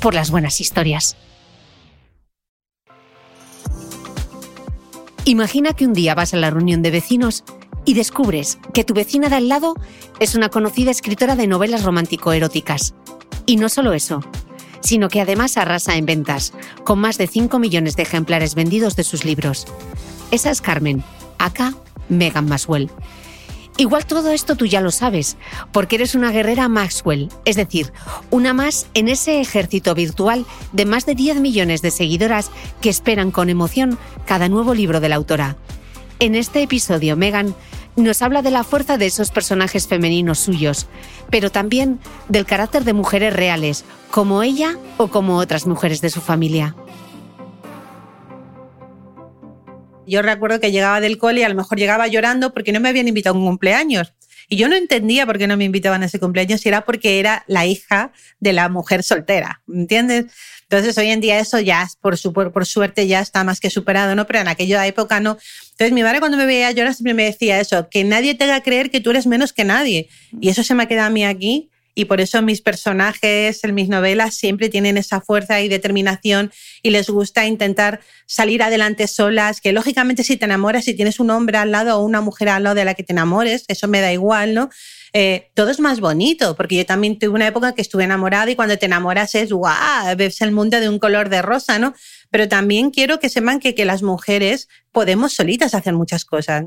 por las buenas historias. Imagina que un día vas a la reunión de vecinos y descubres que tu vecina de al lado es una conocida escritora de novelas romántico-eróticas. Y no solo eso, sino que además arrasa en ventas, con más de 5 millones de ejemplares vendidos de sus libros. Esa es Carmen, acá Megan Maswell. Igual todo esto tú ya lo sabes, porque eres una guerrera Maxwell, es decir, una más en ese ejército virtual de más de 10 millones de seguidoras que esperan con emoción cada nuevo libro de la autora. En este episodio, Megan nos habla de la fuerza de esos personajes femeninos suyos, pero también del carácter de mujeres reales, como ella o como otras mujeres de su familia. Yo recuerdo que llegaba del cole y a lo mejor llegaba llorando porque no me habían invitado a un cumpleaños. Y yo no entendía por qué no me invitaban a ese cumpleaños, si era porque era la hija de la mujer soltera, ¿entiendes? Entonces hoy en día eso ya, por, su, por, suerte, ya está más que superado, ¿no? Pero en aquella época no. Entonces mi madre cuando me veía llorar siempre me decía eso, que nadie te haga creer que tú eres menos que nadie. Y eso se me ha quedado a mí aquí y por eso mis personajes en mis novelas siempre tienen esa fuerza y determinación y les gusta intentar salir adelante solas, que lógicamente si te enamoras, si tienes un hombre al lado o una mujer al lado de la que te enamores, eso me da igual, ¿no? Eh, todo es más bonito, porque yo también tuve una época que estuve enamorada y cuando te enamoras es, ¡guau!, ves el mundo de un color de rosa, ¿no? Pero también quiero que sepan que, que las mujeres podemos solitas hacer muchas cosas.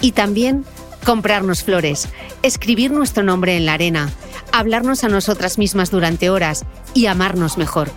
Y también comprarnos flores, escribir nuestro nombre en la arena, hablarnos a nosotras mismas durante horas y amarnos mejor.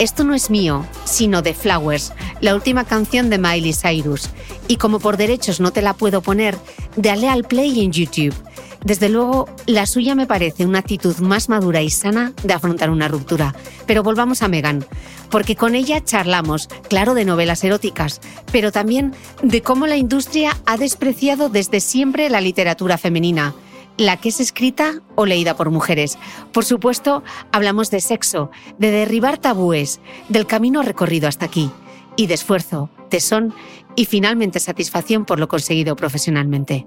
Esto no es mío, sino de Flowers, la última canción de Miley Cyrus. Y como por derechos no te la puedo poner, dale al play en YouTube. Desde luego, la suya me parece una actitud más madura y sana de afrontar una ruptura. Pero volvamos a Megan, porque con ella charlamos, claro, de novelas eróticas, pero también de cómo la industria ha despreciado desde siempre la literatura femenina la que es escrita o leída por mujeres. Por supuesto, hablamos de sexo, de derribar tabúes, del camino recorrido hasta aquí, y de esfuerzo, tesón y finalmente satisfacción por lo conseguido profesionalmente.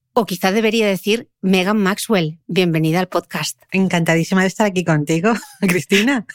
o quizá debería decir Megan Maxwell. Bienvenida al podcast. Encantadísima de estar aquí contigo, Cristina.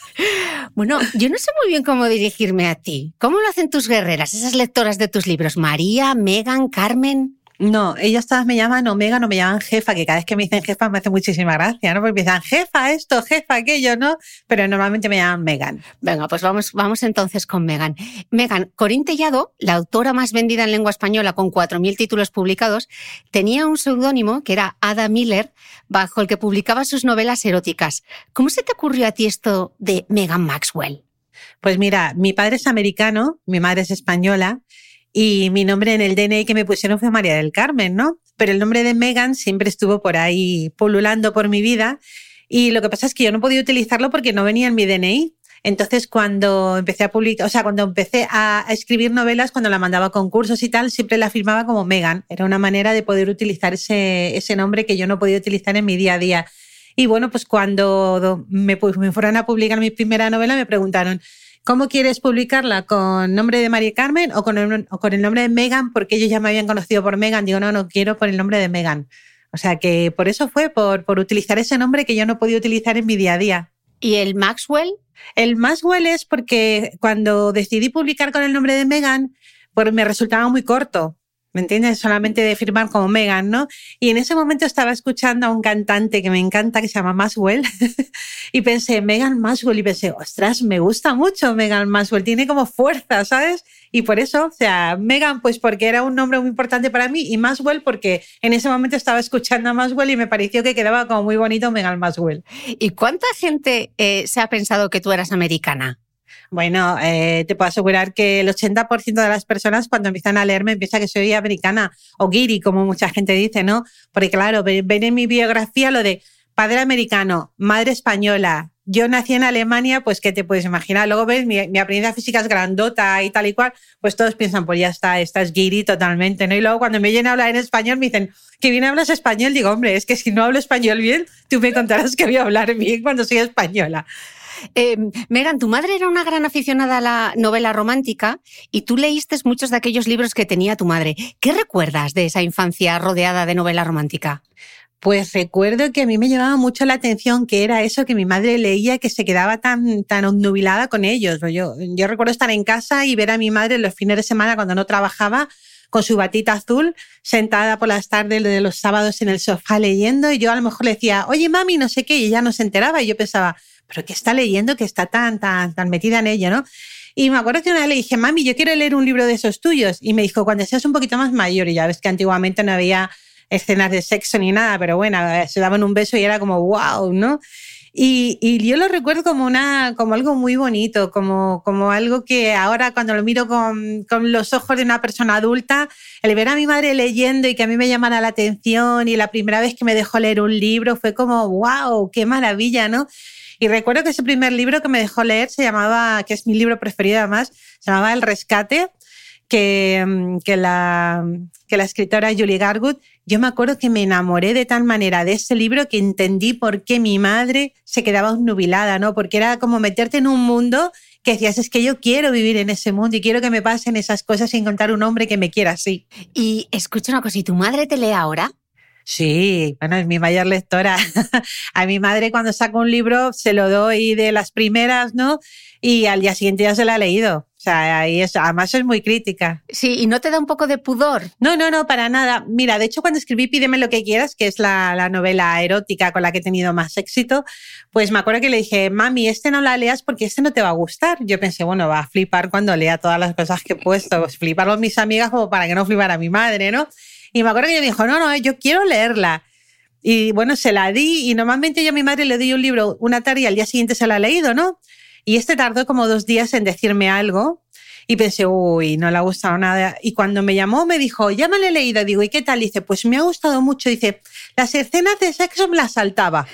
bueno, yo no sé muy bien cómo dirigirme a ti. ¿Cómo lo hacen tus guerreras, esas lectoras de tus libros? María, Megan, Carmen. No, ellas todas me llaman Omega, no me llaman jefa, que cada vez que me dicen jefa me hace muchísima gracia, ¿no? Porque empiezan jefa esto, jefa aquello, ¿no? Pero normalmente me llaman Megan. Venga, pues vamos, vamos entonces con Megan. Megan, Corín Tellado, la autora más vendida en lengua española con 4.000 títulos publicados, tenía un seudónimo que era Ada Miller, bajo el que publicaba sus novelas eróticas. ¿Cómo se te ocurrió a ti esto de Megan Maxwell? Pues mira, mi padre es americano, mi madre es española y mi nombre en el DNI que me pusieron fue María del Carmen, ¿no? Pero el nombre de Megan siempre estuvo por ahí pululando por mi vida y lo que pasa es que yo no podía utilizarlo porque no venía en mi DNI. Entonces, cuando empecé a publicar, o sea, cuando empecé a escribir novelas, cuando la mandaba a concursos y tal, siempre la firmaba como Megan. Era una manera de poder utilizar ese, nombre que yo no podía utilizar en mi día a día. Y bueno, pues cuando me fueron a publicar mi primera novela, me preguntaron, ¿Cómo quieres publicarla? ¿Con nombre de María Carmen o con, el, con el nombre de Megan? Porque ellos ya me habían conocido por Megan. Digo, no, no quiero por el nombre de Megan. O sea que por eso fue, por, por utilizar ese nombre que yo no podía utilizar en mi día a día. ¿Y el Maxwell? El Maxwell es porque cuando decidí publicar con el nombre de Megan, pues me resultaba muy corto. ¿Me entiendes? Solamente de firmar como Megan, ¿no? Y en ese momento estaba escuchando a un cantante que me encanta, que se llama Maswell, y pensé, Megan Maswell, y pensé, ostras, me gusta mucho Megan Maswell, tiene como fuerza, ¿sabes? Y por eso, o sea, Megan, pues porque era un nombre muy importante para mí, y Maswell porque en ese momento estaba escuchando a Maswell y me pareció que quedaba como muy bonito Megan Maswell. ¿Y cuánta gente eh, se ha pensado que tú eras americana? Bueno, eh, te puedo asegurar que el 80% de las personas cuando empiezan a leerme piensan que soy americana o guiri, como mucha gente viene, ¿no? Porque claro, ven en mi biografía lo de padre americano, madre española, yo nací en Alemania, pues ¿qué te puedes imaginar? Luego ves, mi, mi aprendizaje física es grandota y tal y cual, pues todos piensan, pues ya está, estás guiri totalmente, ¿no? Y luego cuando me vienen a hablar en español me dicen, ¿que bien hablas español? Digo, hombre, es que si no hablo español bien, tú me contarás que voy a hablar bien cuando soy española. Eh, Megan, tu madre era una gran aficionada a la novela romántica y tú leíste muchos de aquellos libros que tenía tu madre. ¿Qué recuerdas de esa infancia rodeada de novela romántica? Pues recuerdo que a mí me llamaba mucho la atención que era eso que mi madre leía, que se quedaba tan, tan obnubilada con ellos. Yo, yo recuerdo estar en casa y ver a mi madre los fines de semana cuando no trabajaba con su batita azul, sentada por las tardes de los sábados en el sofá leyendo y yo a lo mejor le decía, oye mami, no sé qué, y ella no se enteraba y yo pensaba, pero ¿qué está leyendo que está tan, tan, tan metida en ello, no? Y me acuerdo que una vez le dije, mami, yo quiero leer un libro de esos tuyos. Y me dijo, cuando seas un poquito más mayor, y ya ves que antiguamente no había escenas de sexo ni nada, pero bueno, se daban un beso y era como, wow, ¿no? Y, y, yo lo recuerdo como, una, como algo muy bonito, como, como algo que ahora cuando lo miro con, con, los ojos de una persona adulta, el ver a mi madre leyendo y que a mí me llamara la atención y la primera vez que me dejó leer un libro fue como, wow, qué maravilla, ¿no? Y recuerdo que ese primer libro que me dejó leer se llamaba, que es mi libro preferido además, se llamaba El Rescate, que, mm, que, la, que la escritora Julie Garwood, yo me acuerdo que me enamoré de tal manera de ese libro que entendí por qué mi madre se quedaba nubilada, ¿no? Porque era como meterte en un mundo que decías, es que yo quiero vivir en ese mundo y quiero que me pasen esas cosas y encontrar un hombre que me quiera así. Y escucha una cosa, ¿y tu madre te lee ahora? Sí, bueno, es mi mayor lectora. a mi madre cuando saco un libro se lo doy de las primeras, ¿no? Y al día siguiente ya se la ha leído. O sea, ahí es, además es muy crítica. Sí, ¿y no te da un poco de pudor? No, no, no, para nada. Mira, de hecho cuando escribí Pídeme lo que quieras, que es la, la novela erótica con la que he tenido más éxito, pues me acuerdo que le dije, mami, este no la leas porque este no te va a gustar. Yo pensé, bueno, va a flipar cuando lea todas las cosas que he puesto, pues fliparlo mis amigas como para que no flipara mi madre, ¿no? Y me acuerdo que ella dijo, no, no, yo quiero leerla. Y bueno, se la di y normalmente yo a mi madre le doy un libro una tarde y al día siguiente se la ha leído, ¿no? Y este tardó como dos días en decirme algo y pensé, uy, no le ha gustado nada. Y cuando me llamó me dijo, ya me la he leído. Digo, ¿y qué tal? Dice, pues me ha gustado mucho. Dice, las escenas de sexo me las saltaba.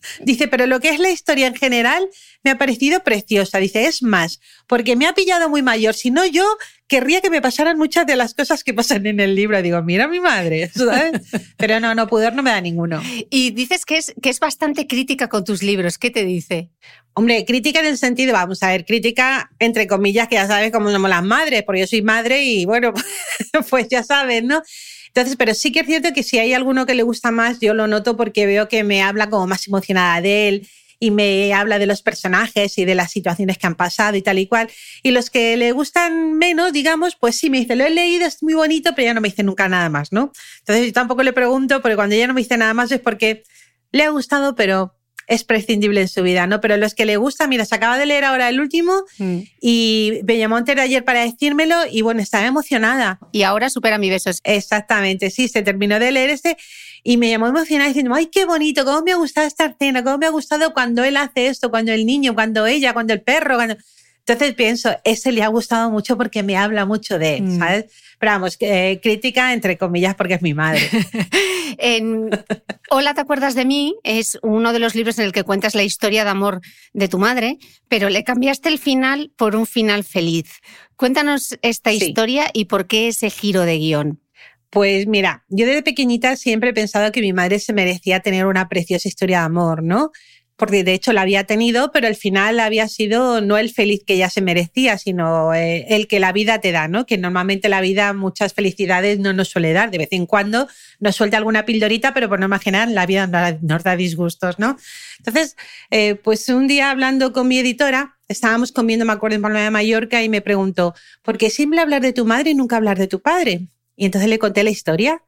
Dice, pero lo que es la historia en general me ha parecido preciosa. Dice, es más, porque me ha pillado muy mayor. Si no, yo querría que me pasaran muchas de las cosas que pasan en el libro. Digo, mira mi madre, ¿sabes? Pero no, no, poder no me da ninguno. Y dices que es, que es bastante crítica con tus libros. ¿Qué te dice? Hombre, crítica en el sentido, vamos a ver, crítica entre comillas, que ya sabes cómo somos las madres, porque yo soy madre y bueno, pues ya sabes, ¿no? Entonces, pero sí que es cierto que si hay alguno que le gusta más, yo lo noto porque veo que me habla como más emocionada de él y me habla de los personajes y de las situaciones que han pasado y tal y cual. Y los que le gustan menos, digamos, pues sí, me dice, lo he leído, es muy bonito, pero ya no me dice nunca nada más, ¿no? Entonces yo tampoco le pregunto, porque cuando ella no me dice nada más es porque le ha gustado, pero es prescindible en su vida, ¿no? Pero los que le gusta, mira, se acaba de leer ahora el último mm. y me llamó entero ayer para decírmelo y bueno, estaba emocionada. Y ahora supera mi besos. Exactamente, sí, se terminó de leer este y me llamó emocionada diciendo, ay, qué bonito, cómo me ha gustado esta escena, cómo me ha gustado cuando él hace esto, cuando el niño, cuando ella, cuando el perro, cuando... Entonces pienso, ese le ha gustado mucho porque me habla mucho de él, mm. ¿sabes? Pero vamos, eh, crítica entre comillas porque es mi madre. en Hola, ¿te acuerdas de mí? Es uno de los libros en el que cuentas la historia de amor de tu madre, pero le cambiaste el final por un final feliz. Cuéntanos esta historia y por qué ese giro de guion. Pues mira, yo desde pequeñita siempre he pensado que mi madre se merecía tener una preciosa historia de amor, ¿no? Porque de hecho la había tenido, pero al final había sido no el feliz que ella se merecía, sino eh, el que la vida te da, ¿no? Que normalmente la vida muchas felicidades no nos suele dar, de vez en cuando nos suelta alguna pildorita, pero por no imaginar la vida nos da disgustos, ¿no? Entonces, eh, pues un día hablando con mi editora, estábamos comiendo, me acuerdo, en Palma de Mallorca y me preguntó, ¿por qué siempre hablar de tu madre y nunca hablar de tu padre? Y entonces le conté la historia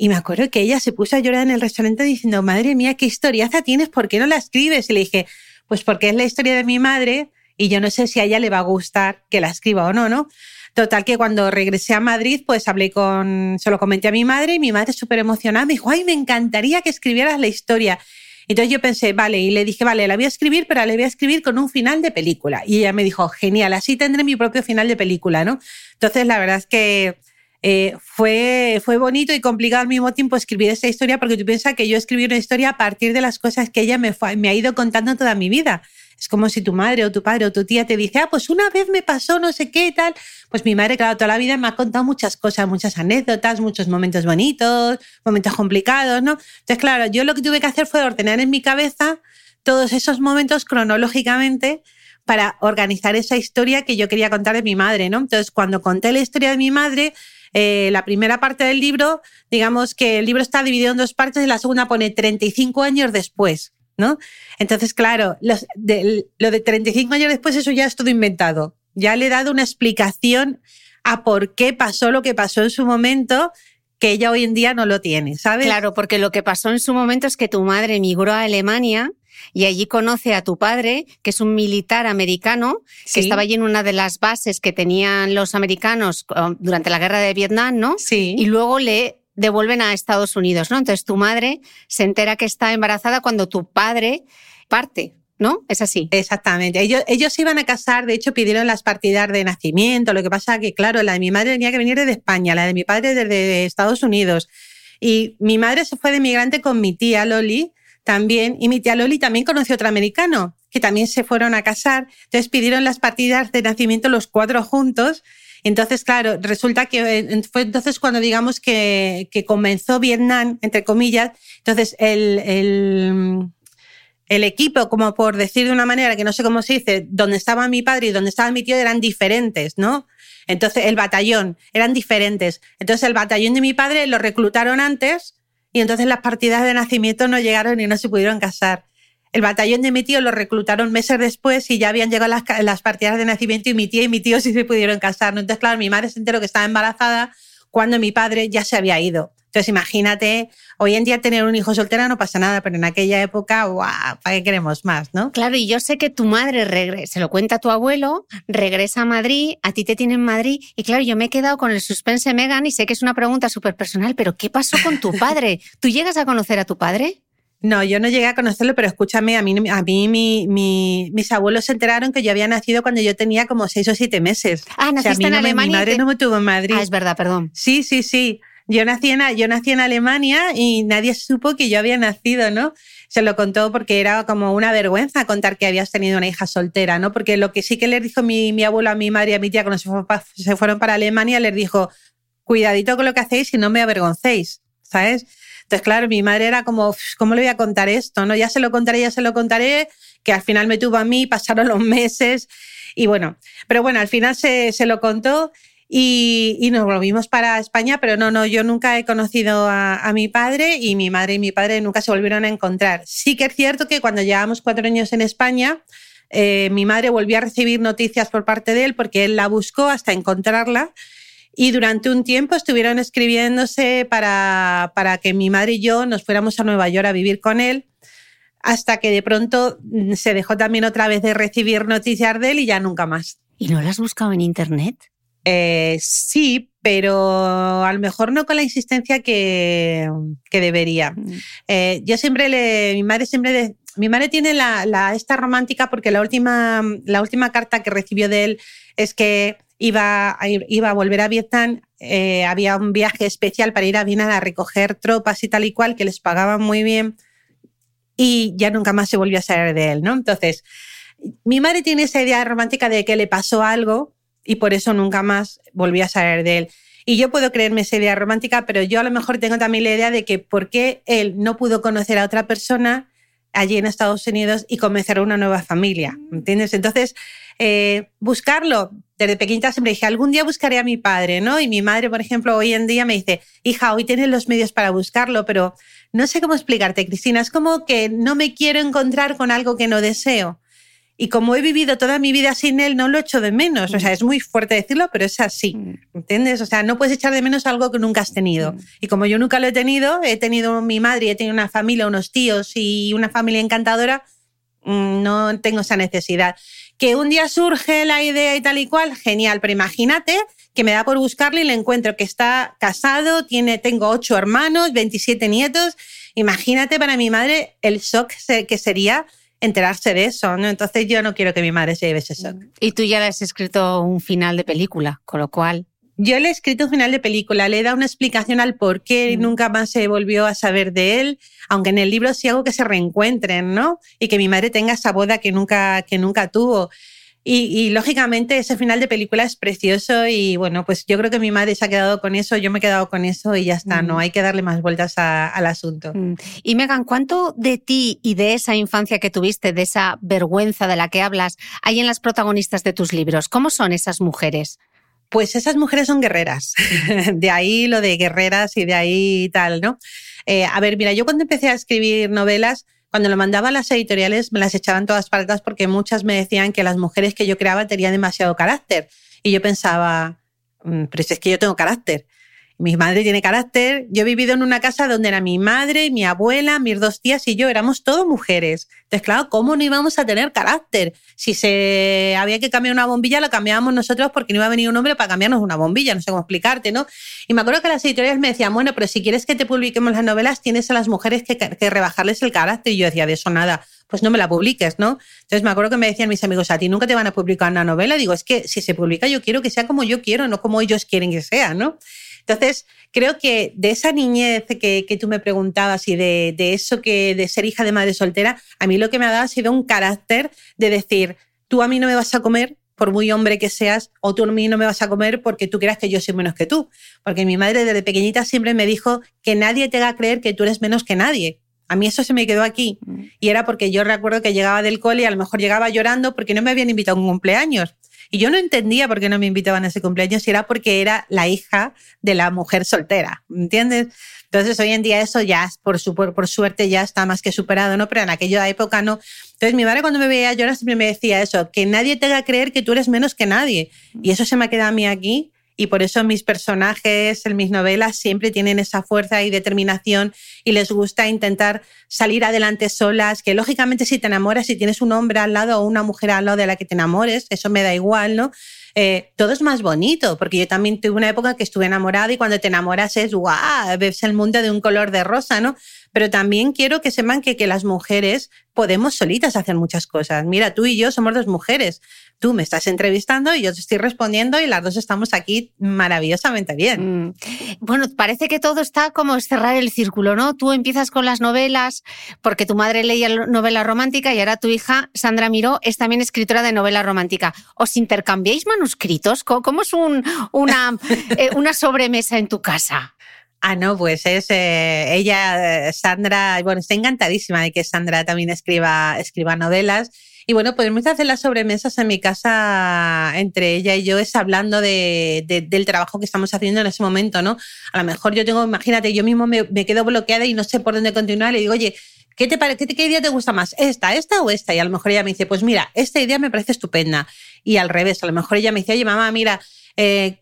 y me acuerdo que ella se puso a llorar en el restaurante diciendo, madre mía, qué historiaza tienes, ¿por qué no la escribes? Y le dije, pues porque es la historia de mi madre y yo no sé si a ella le va a gustar que la escriba o no, ¿no? Total que cuando regresé a Madrid, pues hablé con, se lo comenté a mi madre y mi madre súper emocionada me dijo, ay, me encantaría que escribieras la historia. Entonces yo pensé, vale, y le dije, vale, la voy a escribir, pero la voy a escribir con un final de película. Y ella me dijo, genial, así tendré mi propio final de película, ¿no? Entonces la verdad es que eh, fue, fue bonito y complicado al mismo tiempo escribir esta historia porque tú piensas que yo escribí una historia a partir de las cosas que ella me, me ha ido contando toda mi vida. Es como si tu madre o tu padre o tu tía te dice, ah, pues una vez me pasó no sé qué y tal. Pues mi madre, claro, toda la vida me ha contado muchas cosas, muchas anécdotas, muchos momentos bonitos, momentos complicados, ¿no? Entonces, claro, yo lo que tuve que hacer fue ordenar en mi cabeza todos esos momentos cronológicamente para organizar esa historia que yo quería contar de mi madre, ¿no? Entonces, cuando conté la historia de mi madre, eh, la primera parte del libro, digamos que el libro está dividido en dos partes y la segunda pone 35 años después, ¿no? Entonces, claro, lo de 35 años después, eso ya es todo inventado. Ya le he dado una explicación a por qué pasó lo que pasó en su momento que ella hoy en día no lo tiene, ¿sabes? Claro, porque lo que pasó en su momento es que tu madre emigró a Alemania y allí conoce a tu padre, que es un militar americano, que estaba allí en una de las bases que tenían los americanos um, durante la guerra de Vietnam, ¿no? Sí. Y luego le devuelven a Estados Unidos, ¿no? Entonces tu madre se entera que está embarazada cuando tu padre parte. ¿No? Es así. Exactamente. Ellos, ellos iban a casar, de hecho pidieron las partidas de nacimiento, lo que pasa que, claro, la de mi madre tenía que venir desde España, la de mi padre desde Estados Unidos. Y mi madre se fue de migrante con mi tía Loli, también, y mi tía Loli también conoció otro americano, que también se fueron a casar. Entonces pidieron las partidas de nacimiento los cuatro juntos. Entonces, claro, resulta que eh, fue entonces cuando digamos que, que comenzó Vietnam, entre comillas. Entonces, el, el, el, equipo, como por decir de una manera que no sé cómo se dice, donde estaba mi padre y donde estaba mi tío eran diferentes, ¿no? Entonces, el batallón eran diferentes. Entonces, el batallón de mi padre lo reclutaron antes y entonces las partidas de nacimiento no llegaron y no se pudieron casar. El batallón de mi tío lo reclutaron meses después y ya habían llegado las, partidas de nacimiento y mi tía y mi tío sí se pudieron casar. Entonces, claro, mi madre se enteró que estaba embarazada cuando mi padre ya se había ido. Entonces, imagínate, hoy en día tener un hijo soltero no pasa nada, pero en aquella época, ¡guau! ¿Para qué queremos más, no? Claro, y yo sé que tu madre regresa, se lo cuenta a tu abuelo, regresa a Madrid, a ti te tiene en Madrid, y claro, yo me he quedado con el suspense Megan y sé que es una pregunta súper personal, pero ¿qué pasó con tu padre? ¿Tú llegas a conocer a tu padre? No, yo no llegué a conocerlo, pero escúchame, a mí, a mí mi, mis abuelos se enteraron que yo había nacido cuando yo tenía como seis o siete meses. Ah, naciste en Alemania. mi madre no me tuvo en Madrid. Ah, es verdad, perdón. Sí, sí, sí. Yo nací, en, yo nací en Alemania y nadie supo que yo había nacido, ¿no? Se lo contó porque era como una vergüenza contar que habías tenido una hija soltera, ¿no? Porque lo que sí que le dijo mi, mi abuelo a mi madre y a mi tía cuando se, fueron para Alemania, les dijo, cuidadito con lo que hacéis y no me avergoncéis, ¿sabes? Entonces, claro, mi madre era como, ¿cómo le voy a contar esto? ¿No? Ya se lo contaré, ya se lo contaré, que al final me tuvo a mí, pasaron los meses y bueno, pero bueno, al final se, se lo contó y, nos volvimos para España, pero no, no, yo nunca he conocido a, mi padre y mi madre y mi padre nunca se volvieron a encontrar. Sí que es cierto que cuando llevamos cuatro años en España, eh, mi madre volvió a recibir noticias por parte de él porque él la buscó hasta encontrarla y durante un tiempo estuvieron escribiéndose para, para que mi madre y yo nos fuéramos a Nueva York a vivir con él hasta que de pronto mm, se dejó también otra vez de recibir noticias de él y ya nunca más. ¿Y no la has buscado en internet? Eh, sí, pero a lo mejor no con la insistencia que, que debería. Mm. Eh, yo siempre le, mi madre siempre, mi madre tiene la, la, esta romántica porque la última, la última carta que recibió de él es que iba a, iba a volver a Vietnam, eh, había un viaje especial para ir a Vietnam a recoger tropas y tal y cual, que les pagaban muy bien y ya nunca más se volvió a saber de él, ¿no? Entonces, mi madre tiene esa idea romántica de que le pasó algo y por eso nunca más volví a saber de él. Y yo puedo creerme esa idea romántica, pero yo a lo mejor tengo también la idea de que por qué él no pudo conocer a otra persona allí en Estados Unidos y comenzar una nueva familia, ¿entiendes? Entonces, eh, buscarlo, desde pequeñita siempre dije, algún día buscaré a mi padre, ¿no? Y mi madre, por ejemplo, hoy en día me dice, hija, hoy tienes los medios para buscarlo, pero no sé cómo explicarte, Cristina, es como que no me quiero encontrar con algo que no deseo. Y como he vivido toda mi vida sin él, no lo echo de menos. O sea, es muy fuerte decirlo, pero es así. Mm. ¿Entiendes? O sea, no puedes echar de menos algo que nunca has tenido. Mm. Y como yo nunca lo he tenido, he tenido mi madre, he tenido una familia, unos tíos y una familia encantadora, mm, no tengo esa necesidad. Que un día surge la idea y tal y cual, genial, pero imagínate que me da por buscarle y le encuentro que está casado, tiene, tengo ocho hermanos, 27 nietos. Imagínate para mi madre el shock que sería enterarse de eso, ¿no? Entonces yo no quiero que mi madre se lleve ese shock. Y tú ya le has escrito un final de película, con lo cual... Yo le he escrito un final de película, le he dado una explicación al por qué mm. nunca más se volvió a saber de él, aunque en el libro sí hago que se reencuentren, ¿no? Y que mi madre tenga esa boda que nunca, que nunca tuvo. Y, lógicamente ese final de película es precioso y bueno, pues yo creo que mi madre se ha quedado con eso, yo me he quedado con eso y ya está, no mm. hay que darle más vueltas al asunto. Mm. Y Megan, ¿cuánto de ti y de esa infancia que tuviste, de esa vergüenza de la que hablas, hay en las protagonistas de tus libros? ¿Cómo son esas mujeres? Pues esas mujeres son guerreras, de ahí lo de guerreras y de ahí tal, ¿no? Eh, a ver, mira, yo cuando empecé a escribir novelas, cuando lo mandaba a las editoriales me las echaban todas para porque muchas me decían que las mujeres que yo creaba tenían demasiado carácter. Y yo pensaba, mm, pero si es que yo tengo carácter. Mi madre tiene carácter. Yo he vivido en una casa donde era mi madre, mi abuela, mis dos tías y yo. Éramos todos mujeres. Entonces, claro, ¿cómo no íbamos a tener carácter? Si se había que cambiar una bombilla, la cambiábamos nosotros porque no iba a venir un hombre para cambiarnos una bombilla. No sé cómo explicarte, ¿no? Y me acuerdo que las editoriales me decían, bueno, pero si quieres que te publiquemos las novelas, tienes a las mujeres que, que rebajarles el carácter. Y yo decía, de eso nada pues no me la publiques, ¿no? Entonces me acuerdo que me decían mis amigos, a ti nunca te van a publicar una novela. Digo, es que si se publica yo quiero que sea como yo quiero, no como ellos quieren que sea, ¿no? Entonces, creo que de esa niñez que, que tú me preguntabas y de, de, eso que de ser hija de madre soltera, a mí lo que me ha dado ha sido un carácter de decir, tú a mí no me vas a comer por muy hombre que seas, o tú a mí no me vas a comer porque tú creas que yo soy menos que tú. Porque mi madre desde pequeñita siempre me dijo que nadie te haga creer que tú eres menos que nadie. A mí eso se me quedó aquí. Mm. Y era porque yo recuerdo que llegaba del cole y a lo mejor llegaba llorando porque no me habían invitado a un cumpleaños. Y yo no entendía por qué no me invitaban a ese cumpleaños si era porque era la hija de la mujer soltera, ¿entiendes? Entonces hoy en día eso ya, por, su, por, suerte, ya está más que superado, ¿no? Pero en aquella época no. Entonces mi madre cuando me veía llorar siempre me decía eso, que nadie te haga creer que tú eres menos que nadie. Y eso se me ha quedado a mí aquí y por eso mis personajes en mis novelas siempre tienen esa fuerza y determinación y les gusta intentar salir adelante solas, que lógicamente si te enamoras, si tienes un hombre al lado o una mujer al lado de la que te enamores, eso me da igual, ¿no? Eh, todo es más bonito, porque yo también tuve una época que estuve enamorada y cuando te enamoras es, guau, ves el mundo de un color de rosa, ¿no? Pero también quiero que sepan que, que las mujeres podemos solitas hacer muchas cosas. Mira, tú y yo somos dos mujeres. Tú me estás entrevistando y yo te estoy respondiendo y las dos estamos aquí maravillosamente bien. Mm. Bueno, parece que todo está como cerrar el círculo, ¿no? Tú empiezas con las novelas porque tu madre leía novela romántica y ahora tu hija, Sandra Miró, es también escritora de novela romántica. ¿Os intercambiáis manuscritos? ¿Cómo es un, una, eh, una sobremesa en tu casa? Ah, no, pues es eh, ella, eh, Sandra, bueno, está encantadísima de que Sandra también escriba, escriba novelas. Y bueno, pues hacer las sobremesas en mi casa entre ella y yo es hablando de, del trabajo que estamos haciendo en ese momento, ¿no? A lo mejor yo tengo, imagínate, yo mismo me, me quedo bloqueada y no sé por dónde continuar. Le digo, oye, ¿qué, te parece, qué, idea te gusta más? ¿Esta, esta o esta? Y a lo mejor ella me dice, pues mira, esta idea me parece estupenda. Y al revés, a lo mejor ella me dice, oye, mamá, mira, eh,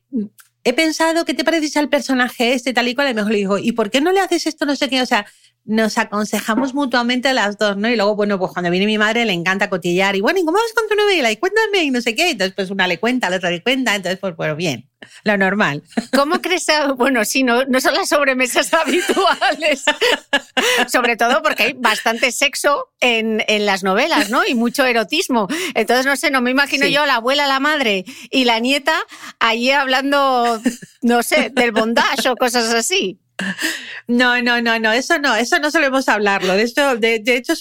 he pensado, ¿qué te parece al personaje este tal y cual? Lo mejor le digo, ¿y por qué no le haces esto? No sé qué. O sea, nos aconsejamos mutuamente las dos, ¿no? Y luego, bueno, pues cuando viene mi madre le encanta cotillar y bueno, ¿y cómo vas con tu novela? Y cuéntame y no sé qué. Entonces, pues una le cuenta, la otra le cuenta. Entonces, pues bueno, bien, lo normal. ¿Cómo crees? Bueno, sí, no, no son las sobremesas habituales. Sobre todo porque hay bastante sexo en, en, las novelas, ¿no? Y mucho erotismo. Entonces, no sé, no me imagino yo la abuela, la madre y la nieta allí hablando, no sé, del bondage o cosas así. No, no, no, no, eso no, eso no solemos hablarlo. De hecho, de, hecho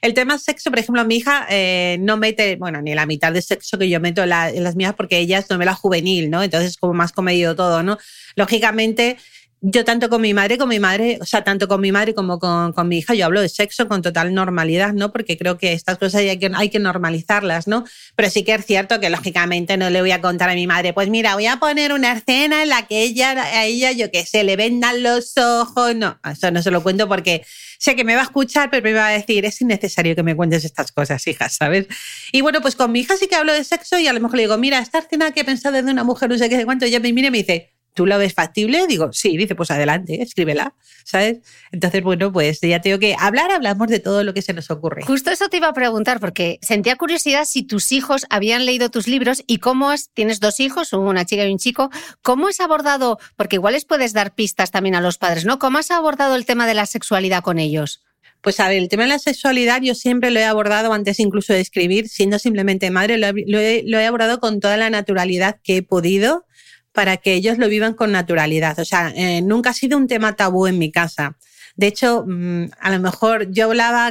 el tema sexo, por ejemplo, mi hija eh, no mete, bueno, ni la mitad de sexo que yo meto en, las mías porque ella es novela juvenil, ¿no? Entonces, es como más comedido todo, ¿no? Lógicamente, yo tanto con mi madre, con mi madre, o sea, tanto con mi madre como con, con, mi hija, yo hablo de sexo con total normalidad, ¿no? Porque creo que estas cosas hay que, hay que normalizarlas, ¿no? Pero sí que es cierto que lógicamente no le voy a contar a mi madre, pues mira, voy a poner una escena en la que ella, a ella, yo qué sé, le vendan los ojos, no, eso no se lo cuento porque sé que me va a escuchar, pero me va a decir, es innecesario que me cuentes estas cosas, hija, ¿sabes? Y bueno, pues con mi hija sí que hablo de sexo y a lo mejor le digo, mira, esta escena que he pensado de una mujer, no sé qué, cuánto, ella me mira y me dice, ¿Tú lo ves factible? Digo, sí, dice, pues adelante, escríbela, ¿sabes? Entonces, bueno, pues ya tengo que hablar, hablamos de todo lo que se nos ocurre. Justo eso te iba a preguntar, porque sentía curiosidad si tus hijos habían leído tus libros y cómo es, tienes dos hijos, una chica y un chico, ¿cómo has abordado, porque igual les puedes dar pistas también a los padres, ¿no? ¿Cómo has abordado el tema de la sexualidad con ellos? Pues a ver, el tema de la sexualidad yo siempre lo he abordado antes incluso de escribir, siendo simplemente madre, lo he, lo he abordado con toda la naturalidad que he podido para que ellos lo vivan con naturalidad. O sea, eh, nunca ha sido un tema tabú en mi casa. De hecho, mm, a lo mejor yo hablaba,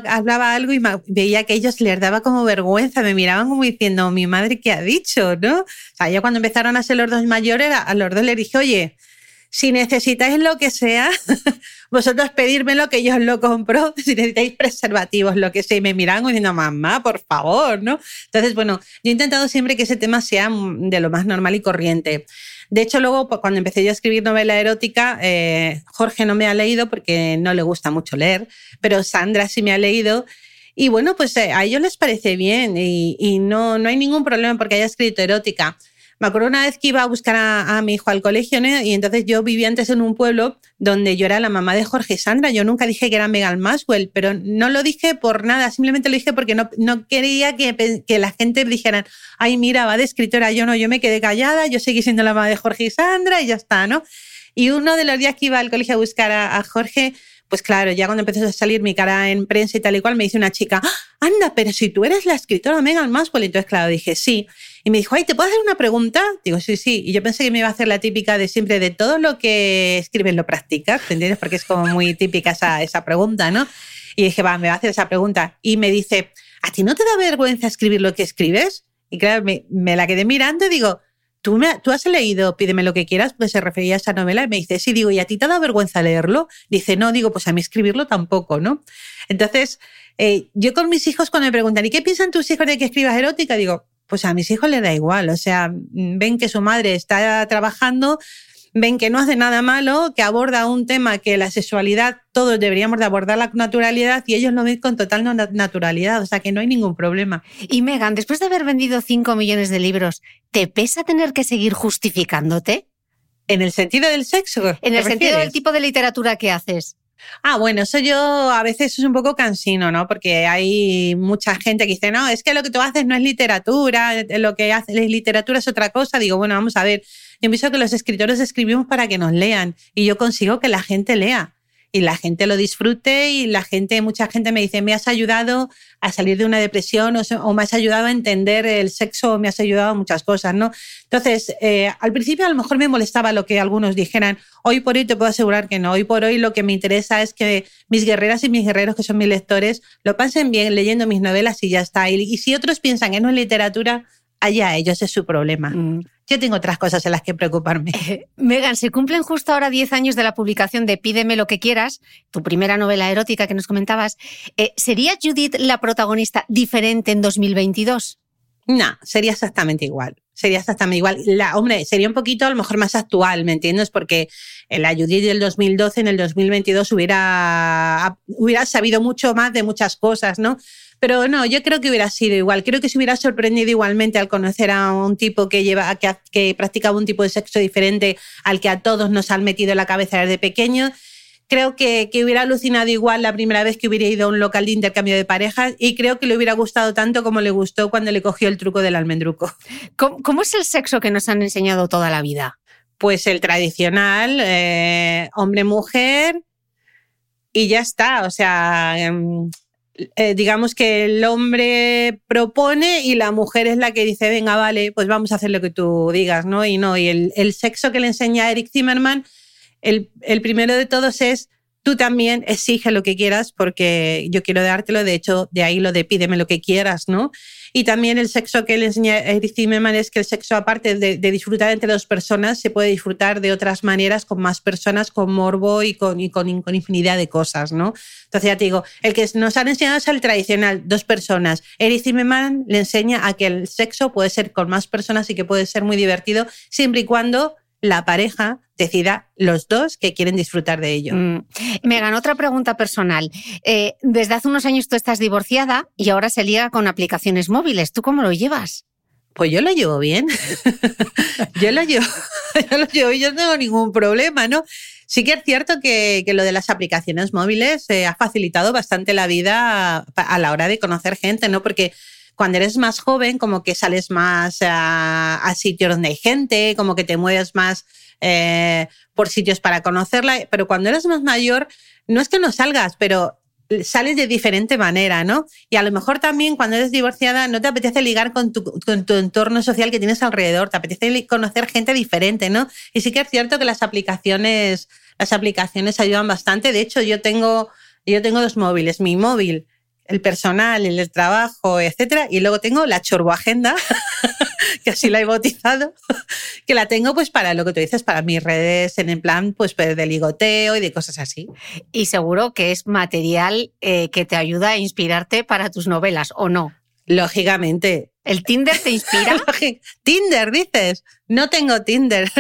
algo y veía que ellos les daba como vergüenza, me miraban como diciendo, mi madre, ¿qué ha dicho? ¿No? O sea, ya cuando empezaron a ser los dos mayores, a los dos les dije, oye, si necesitáis lo que sea, vosotros pedirme lo que yo os lo compro, si necesitáis preservativos, lo que sea, y me miran diciendo, mamá, por favor, ¿no? Entonces, bueno, yo he intentado siempre que ese tema sea de lo más normal y corriente. De hecho, luego, pues, cuando empecé yo a escribir novela erótica, eh, Jorge no me ha leído porque no le gusta mucho leer, pero Sandra sí me ha leído. Y bueno, pues eh, a ellos les parece bien y, y no, no hay ningún problema porque haya escrito erótica. Me acuerdo una vez que iba a buscar a, mi hijo al colegio y entonces yo vivía antes en un pueblo donde yo era la mamá de Jorge y Sandra. Yo nunca dije que era Megan Maswell, pero no lo dije por nada, simplemente lo dije porque no, no quería que, que la gente dijera, ay, mira, va de escritora. Yo no, yo me quedé callada, yo seguí siendo la mamá de Jorge y Sandra y ya está, ¿no? Y uno de los días que iba al colegio a buscar a, Jorge, pues claro, ya cuando empezó a salir mi cara en prensa y tal y cual, me dice una chica, ¡Ah, anda, pero si tú eres la escritora Megan Maswell. Entonces, claro, dije, sí. Y me dijo, ay, ¿te puedo hacer una pregunta? Digo, sí, sí. Y yo pensé que me iba a hacer la típica de siempre de todo lo que escribes lo practicas, ¿te entiendes? Porque es como muy típica esa, esa pregunta, ¿no? Y dije, va, me va a hacer esa pregunta. Y me dice, ¿a ti no te da vergüenza escribir lo que escribes? Y claro, me, la quedé mirando y digo, ¿Tú, me, ¿tú has leído Pídeme lo que quieras? Pues se refería a esa novela y me dice, sí, digo, ¿y a ti te da vergüenza leerlo? Dice, no, digo, pues a mí escribirlo tampoco, ¿no? Entonces, eh, yo con mis hijos cuando me preguntan, ¿y qué piensan tus hijos de que escribas erótica? Digo, pues a mis hijos les da igual. O sea, ven que su madre está trabajando, ven que no hace nada malo, que aborda un tema que la sexualidad todos deberíamos de abordar la naturalidad y ellos lo ven con total naturalidad, o sea que no hay ningún problema. Y Megan, después de haber vendido 5 millones de libros, ¿te pesa tener que seguir justificándote? ¿En el sentido del sexo? En el sentido del tipo de literatura que haces. Ah, bueno, eso yo a veces es un poco cansino, ¿no? Porque hay mucha gente que dice, no, es que lo que tú haces no es literatura, lo que haces literatura es otra cosa. Digo, bueno, vamos a ver, yo pienso que los escritores escribimos para que nos lean y yo consigo que la gente lea y la gente lo disfrute y la gente, mucha gente me dice, me has ayudado a salir de una depresión o, me has ayudado a entender el sexo o me has ayudado a muchas cosas, ¿no? Entonces, eh, al principio a lo mejor me molestaba lo que algunos dijeran, hoy por hoy te puedo asegurar que no, hoy por hoy lo que me interesa es que mis guerreras y mis guerreros, que son mis lectores, lo pasen bien leyendo mis novelas y ya está. Y, si otros piensan que no es literatura, allá ellos, es su problema. Mm. Yo tengo otras cosas en las que preocuparme. Megan, se cumplen justo ahora 10 años de la publicación de Pídeme lo que quieras, tu primera novela erótica que nos comentabas. Eh, ¿Sería Judith la protagonista diferente en 2022? No, sería exactamente igual. Sería exactamente igual. La, hombre, sería un poquito a lo mejor más actual, ¿me entiendes? Porque la Judith del 2012 en el 2022 hubiera, hubiera sabido mucho más de muchas cosas, ¿no? Pero no, yo creo que hubiera sido igual. Creo que se hubiera sorprendido igualmente al conocer a un tipo que lleva, que, que practicaba un tipo de sexo diferente al que a todos nos han metido en la cabeza desde pequeños creo que, que, hubiera alucinado igual la primera vez que hubiera ido a un local de intercambio de parejas y creo que le hubiera gustado tanto como le gustó cuando le cogió el truco del almendruco. ¿Cómo, es el sexo que nos han enseñado toda la vida? Pues el tradicional, eh, hombre-mujer y ya está. O sea, em, eh, digamos que el hombre propone y la mujer es la que dice, venga, vale, pues vamos a hacer lo que tú digas, ¿no? Y no, y el, sexo que le enseña Eric Zimmerman, el, el primero de todos es tú también exige lo que quieras porque yo quiero dártelo, de hecho, de ahí lo de pídeme lo que quieras, ¿no? Y también el sexo que le enseña Eric Zimmerman es que el sexo, aparte de, disfrutar entre dos personas, se puede disfrutar de otras maneras con más personas, con morbo y con infinidad de cosas, ¿no? Entonces ya te digo, el que nos han enseñado es el tradicional, dos personas. Eric Zimmerman le enseña a que el sexo puede ser con más personas y que puede ser muy divertido siempre y cuando la pareja decida los dos que quieren disfrutar de ello. Mm. Megan, otra pregunta personal. Eh, desde hace unos años tú estás divorciada y ahora se liga con aplicaciones móviles. ¿Tú cómo lo llevas? Pues yo lo llevo bien. yo lo llevo, yo lo llevo y yo no tengo ningún problema, ¿no? Sí que es cierto que, lo de las aplicaciones móviles eh, ha facilitado bastante la vida a la hora de conocer gente, ¿no? Porque cuando eres más joven, como que sales más a, sitios donde hay gente, como que te mueves más eh, por sitios para conocerla, pero cuando eres más mayor, no es que no salgas, pero sales de diferente manera, ¿no? Y a lo mejor también cuando eres divorciada no te apetece ligar con tu, con tu, entorno social que tienes alrededor, te apetece conocer gente diferente, ¿no? Y sí que es cierto que las aplicaciones, las aplicaciones ayudan bastante. De hecho, yo tengo, yo tengo dos móviles. Mi móvil el personal, el trabajo, etcétera. Y luego tengo la chorboagenda, que así la he bautizado, que la tengo pues para lo que tú dices, para mis redes en el plan pues, pues de ligoteo y de cosas así. Y seguro que es material eh, que te ayuda a inspirarte para tus novelas, ¿o no? Lógicamente. ¿El Tinder te inspira? Tinder, dices. No tengo Tinder.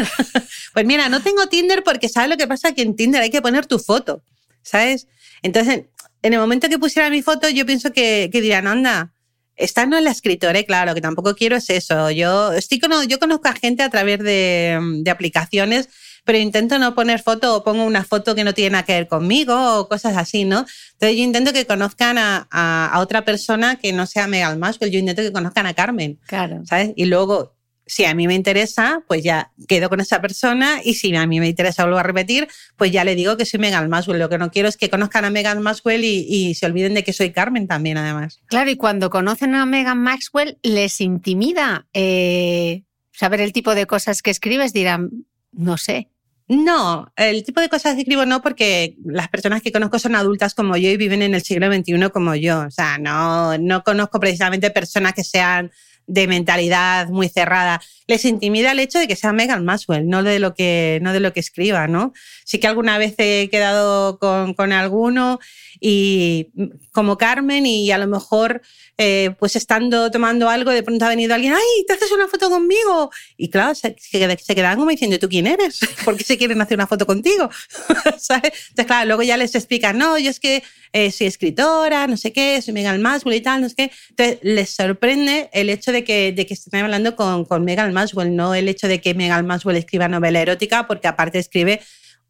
pues mira, no tengo Tinder porque ¿sabes lo que pasa? Que en Tinder hay que poner tu foto, ¿sabes? Entonces, en el momento que pusiera mi foto, yo pienso que, que dirán, anda, esta no es la escritora, ¿eh? claro, que tampoco quiero es eso. Yo, estoy yo conozco a gente a través de, de, aplicaciones, pero intento no poner foto o pongo una foto que no tiene nada que ver conmigo o cosas así, ¿no? Entonces yo intento que conozcan a, a, otra persona que no sea Megal pero yo intento que conozcan a Carmen. Claro. ¿Sabes? Y luego si a mí me interesa, pues ya quedo con esa persona y si a mí me interesa vuelvo a repetir, pues ya le digo que soy Megan Maxwell. Lo que no quiero es que conozcan a Megan Maxwell y, se olviden de que soy Carmen también, además. Claro, y cuando conocen a Megan Maxwell, les intimida eh, saber el tipo de cosas que escribes, dirán, no sé. No, el tipo de cosas que escribo no, porque las personas que conozco son adultas como yo y viven en el siglo XXI como yo. O sea, no, no conozco precisamente personas que sean de mentalidad muy cerrada. Les intimida el hecho de que sea Megan Maxwell, no de lo que, no de lo que escriba, ¿no? Sí que alguna vez he quedado con, con alguno y como Carmen y a lo mejor eh, pues estando tomando algo de pronto ha venido alguien, ay, te haces una foto conmigo. Y claro, se, se quedan como diciendo, ¿tú quién eres? ¿Por qué se quieren hacer una foto contigo? ¿Sabes? Entonces, claro, luego ya les explican, no, yo es que eh, soy escritora, no sé qué, soy Megan Maxwell y tal, no sé qué. Entonces, les sorprende el hecho de que, de que estén hablando con, con Megan Maxwell, no el hecho de que Megan Maxwell escriba novela erótica, porque aparte escribe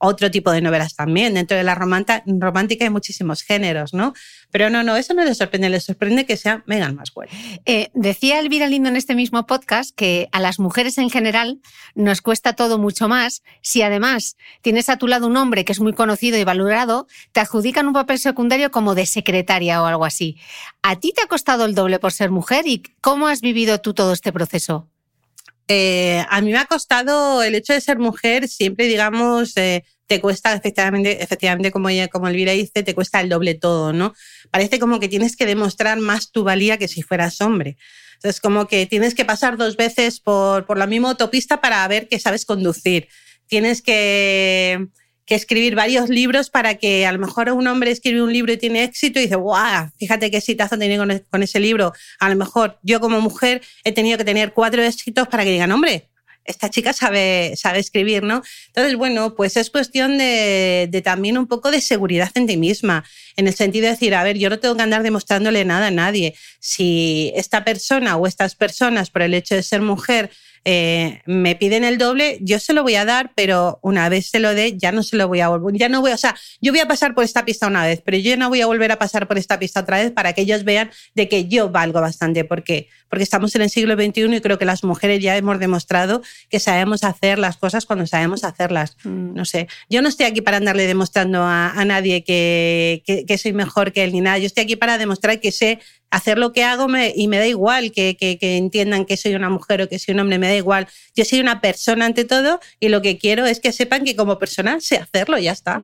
otro tipo de novelas también. Dentro de la romántica hay muchísimos géneros, ¿no? Pero no, no, eso no les sorprende, les sorprende que sea Megan Maxwell. Eh, decía Elvira Lindo en este mismo podcast que a las mujeres en general nos cuesta todo mucho más si además tienes a tu lado un hombre que es muy conocido y valorado, te adjudican un papel secundario como de secretaria o algo así. ¿A ti te ha costado el doble por ser mujer y cómo has vivido tú todo este proceso? Eh, a mí me ha costado el hecho de ser mujer, siempre digamos, eh, te cuesta efectivamente, efectivamente como, ella, como Elvira dice, te cuesta el doble todo, ¿no? Parece como que tienes que demostrar más tu valía que si fueras hombre. Entonces, como que tienes que pasar dos veces por, por la misma autopista para ver que sabes conducir. Tienes que, que escribir varios libros para que a lo mejor un hombre escribe un libro y tiene éxito y dice, guau, fíjate qué exitazo tiene con, e-, con ese libro. A lo mejor yo como mujer he tenido que tener cuatro éxitos para que digan, hombre, esta chica sabe, sabe escribir, ¿no? Entonces, bueno, pues es cuestión de, de, también un poco de seguridad en ti misma, en el sentido de decir, a ver, yo no tengo que andar demostrándole nada a nadie. Si esta persona o estas personas, por el hecho de ser mujer, eh, me piden el doble, yo se lo voy a dar, pero una vez se lo dé, ya no se lo voy a volver. Ya no voy, o sea, yo voy a pasar por esta pista una vez, pero yo no voy a volver a pasar por esta pista otra vez para que ellos vean de que yo valgo bastante. ¿Por qué? Porque estamos en el siglo XXI y creo que las mujeres ya hemos demostrado que sabemos hacer las cosas cuando sabemos hacerlas. Mm. No sé, yo no estoy aquí para andarle demostrando a, a nadie que, que, que soy mejor que él ni nada. Yo estoy aquí para demostrar que sé hacer lo que hago me, y me da igual que, que, que, entiendan que soy una mujer o que soy un hombre, me da igual. Yo soy una persona ante todo y lo que quiero es que sepan que como persona sé hacerlo ya está.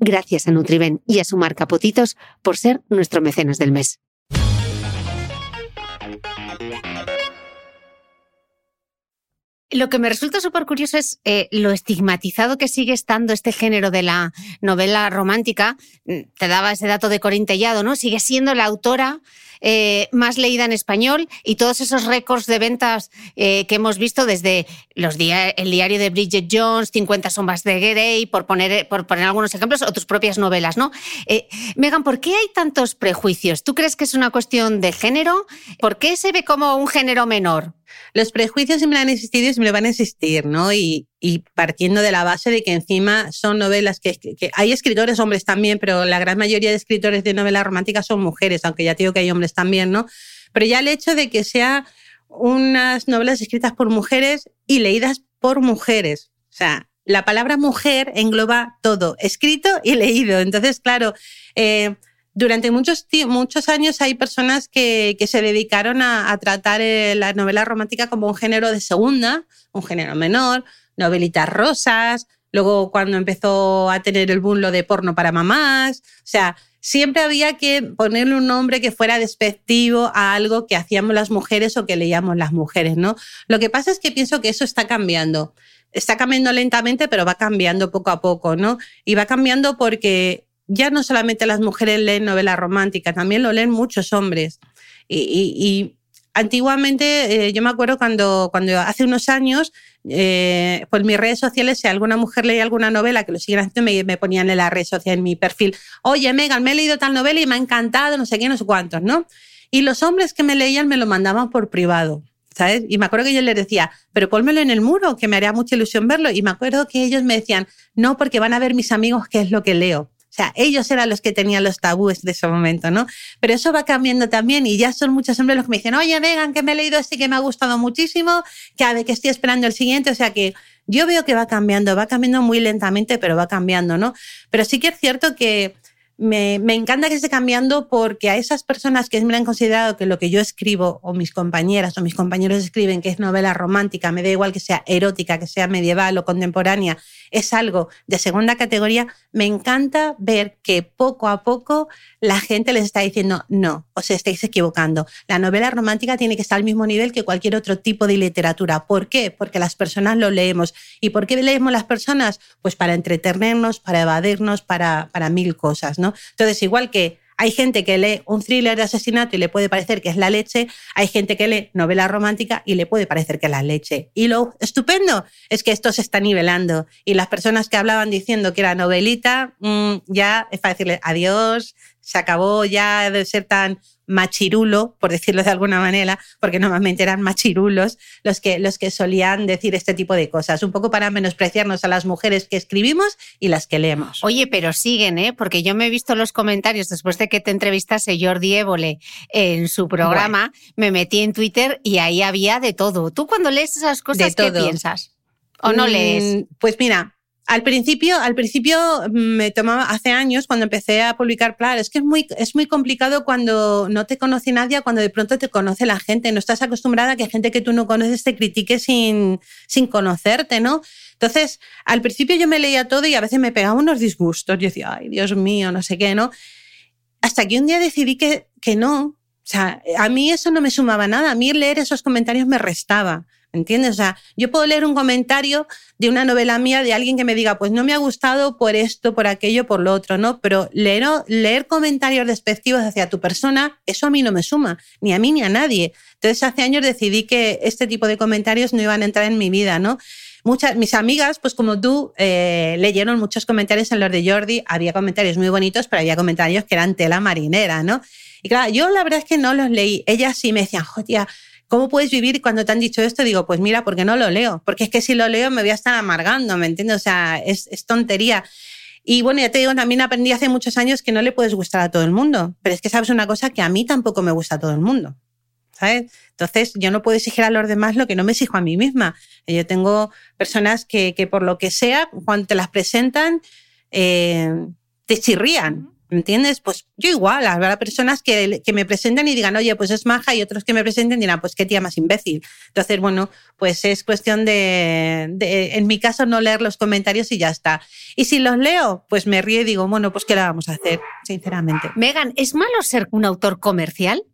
Gracias a Nutriben y a su marca Potitos por ser nuestro mecenas del mes. Lo que me resulta súper curioso es eh, lo estigmatizado que sigue estando este género de la novela romántica. Mm, te daba ese dato de Corintellado, ¿no? Sigue siendo la autora eh, más leída en español y todos esos récords de ventas eh, que hemos visto desde los el diario de Bridget Jones, 50 sombras de Grey, por poner, por poner algunos ejemplos, o tus propias novelas, ¿no? Eh, Megan, ¿por qué hay tantos prejuicios? ¿Tú crees que es una cuestión de género? ¿Por qué se ve como un género menor? Los prejuicios siempre han existido y siempre van a existir, ¿no? Y, partiendo de la base de que encima son novelas que, hay escritores hombres también, pero la gran mayoría de escritores de novelas románticas son mujeres, aunque ya digo que hay hombres también, ¿no? Pero ya el hecho de que sea unas novelas escritas por mujeres y leídas por mujeres, o sea, la palabra mujer engloba todo, escrito y leído. Entonces, claro, eh, durante muchos, muchos años hay personas que, que se dedicaron a, tratar eh, la novela romántica como un género de segunda, un género menor, novelitas rosas, luego cuando empezó a tener el boom lo de porno para mamás, o sea, siempre había que ponerle un nombre que fuera despectivo a algo que hacíamos las mujeres o que leíamos las mujeres, ¿no? Lo que pasa es que pienso que eso está cambiando. Está cambiando lentamente, pero va cambiando poco a poco, ¿no? Y va cambiando porque ya no solamente las mujeres leen novela romántica, también lo leen muchos hombres. Y, antiguamente, eh, yo me acuerdo cuando, cuando hace unos años, eh, por mis redes sociales, si alguna mujer leía alguna novela que lo siguen haciendo, me, me ponían en la red social, en mi perfil, oye, Megan, me he leído tal novela y me ha encantado, no sé qué, no sé cuántos, ¿no? Y los hombres que me leían me lo mandaban por privado. ¿sabes? Y me acuerdo que yo les decía, pero pónmelo en el muro, que me haría mucha ilusión verlo. Y me acuerdo que ellos me decían, no, porque van a ver mis amigos qué es lo que leo. O sea, ellos eran los que tenían los tabúes de ese momento, ¿no? Pero eso va cambiando también y ya son muchos hombres los que me dicen, oye, Megan, que me he leído este que me ha gustado muchísimo, que a ver, que estoy esperando el siguiente. O sea que yo veo que va cambiando, va cambiando muy lentamente, pero va cambiando, ¿no? Pero sí que es cierto que me, encanta que esté cambiando porque a esas personas que me han considerado que lo que yo escribo o mis compañeras o mis compañeros escriben que es novela romántica, me da igual que sea erótica, que sea medieval o contemporánea, es algo de segunda categoría, me encanta ver que poco a poco la gente les está diciendo, no, os estáis equivocando. La novela romántica tiene que estar al mismo nivel que cualquier otro tipo de literatura. ¿Por qué? Porque las personas lo leemos. ¿Y por qué leemos las personas? Pues para entretenernos, para evadirnos, para, para mil cosas. ¿no? Entonces, igual que hay gente que lee un thriller de asesinato y le puede parecer que es la leche, hay gente que lee novela romántica y le puede parecer que es la leche. Y lo estupendo es que esto se está nivelando y las personas que hablaban diciendo que era novelita, mm, ya es para decirle adiós, se acabó ya de ser tan machirulo, por decirlo de alguna manera, porque normalmente eran machirulos los que, los que solían decir este tipo de cosas, un poco para menospreciarnos a las mujeres que escribimos y las que leemos. Oye, pero siguen, ¿eh? porque yo me he visto los comentarios después de que te entrevistase Jordi Évole en su programa, me metí en Twitter y ahí había de todo. ¿Tú cuando lees esas cosas, qué piensas? ¿O no lees? Mm, pues mira, al principio, al principio me tomaba, hace años cuando empecé a publicar, claro, es que es muy, es muy complicado cuando no te conoce nadie, cuando de pronto te conoce la gente. No estás acostumbrada a que gente que tú no conoces te critique sin, sin conocerte, ¿no? Entonces, al principio yo me leía todo y a veces me pegaba unos disgustos. Yo decía, ay, Dios mío, no sé qué, ¿no? Hasta que un día decidí que, que no. O sea, a mí eso no me sumaba nada. A mí leer esos comentarios me restaba. ¿Entiendes? O sea, yo puedo leer un comentario de una novela mía de alguien que me diga, pues no me ha gustado por esto, por aquello, por lo otro, ¿no? Pero leer, leer comentarios despectivos hacia tu persona, eso a mí no me suma, ni a mí ni a nadie. Entonces, hace años decidí que este tipo de comentarios no iban a entrar en mi vida, ¿no? Muchas, mis amigas, pues como tú, eh, leyeron muchos comentarios en los de Jordi. Había comentarios muy bonitos, pero había comentarios que eran tela marinera, ¿no? Y claro, yo la verdad es que no los leí. Ellas sí me decían, joder, ¿cómo puedes vivir cuando te han dicho esto? Digo, pues mira, porque no lo leo, porque es que si lo leo me voy a estar amargando, ¿me entiendes? O sea, es, es tontería. Y bueno, ya te digo, también aprendí hace muchos años que no le puedes gustar a todo el mundo, pero es que sabes una cosa que a mí tampoco me gusta a todo el mundo. ¿Sabes? Entonces, yo no puedo exigir a los demás lo que no me exijo a mí misma. Yo tengo personas que, que por lo que sea, cuando te las presentan, eh, te chirrían. ¿Entiendes? Pues yo igual, habrá personas que, que, me presenten y digan, oye, pues es maja, y otros que me presenten dirán, pues qué tía más imbécil. Entonces, bueno, pues es cuestión de, de, en mi caso, no leer los comentarios y ya está. Y si los leo, pues me río y digo, bueno, pues qué le vamos a hacer, sinceramente. Megan, ¿es malo ser un autor comercial?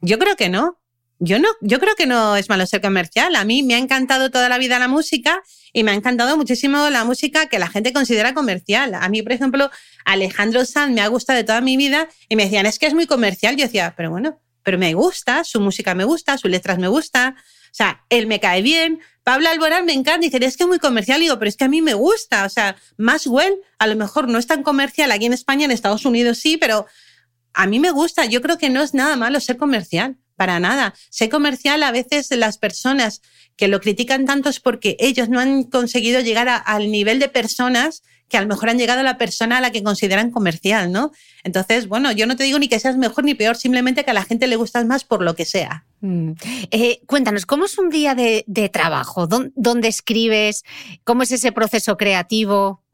Yo creo que no. Yo no, yo creo que no es malo ser comercial. A mí me ha encantado toda la vida la música y me ha encantado muchísimo la música que la gente considera comercial. A mí, por ejemplo, Alejandro Sanz me ha gustado de toda mi vida y me decían, es que es muy comercial. Yo decía, pero bueno, pero me gusta, su música me gusta, sus letras me gusta, o sea, él me cae bien. Pablo Alborán me encanta, y dice, es que es muy comercial, y digo, pero es que a mí me gusta, o sea, Maswell a lo mejor no es tan comercial aquí en España, en Estados Unidos sí, pero a mí me gusta, yo creo que no es nada malo ser comercial para nada. Sé comercial a veces las personas que lo critican tanto es porque ellos no han conseguido llegar al nivel de personas que a lo mejor han llegado a la persona a la que consideran comercial, ¿no? Entonces, bueno, yo no te digo ni que seas mejor ni peor, simplemente que a la gente le gustas más por lo que sea. Mm. Eh, cuéntanos, ¿cómo es un día de, trabajo? ¿Dónde, ¿Dónde escribes? ¿Cómo es ese proceso creativo?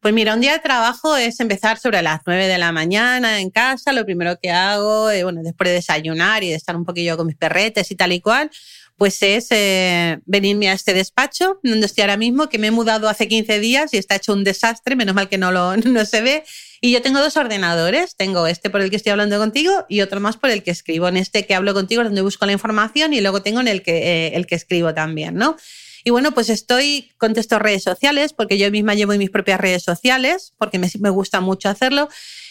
Pues mira, un día de trabajo es empezar sobre las 9 de la mañana en casa. Lo primero que hago, eh, bueno, después de desayunar y de estar un poquillo con mis perretes y tal y cual, pues es eh, venirme a este despacho donde estoy ahora mismo, que me he mudado hace 15 días y está hecho un desastre, menos mal que no, lo, no se ve. Y yo tengo dos ordenadores, tengo este por el que estoy hablando contigo y otro más por el que escribo. En este que hablo contigo es donde busco la información y luego tengo en el que, eh, el que escribo también, ¿no? Y bueno, pues estoy, contesto redes sociales, porque yo misma llevo mis propias redes sociales, porque me, gusta mucho hacerlo.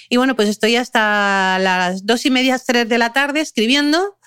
Y bueno, pues estoy hasta las dos y media, tres de la tarde escribiendo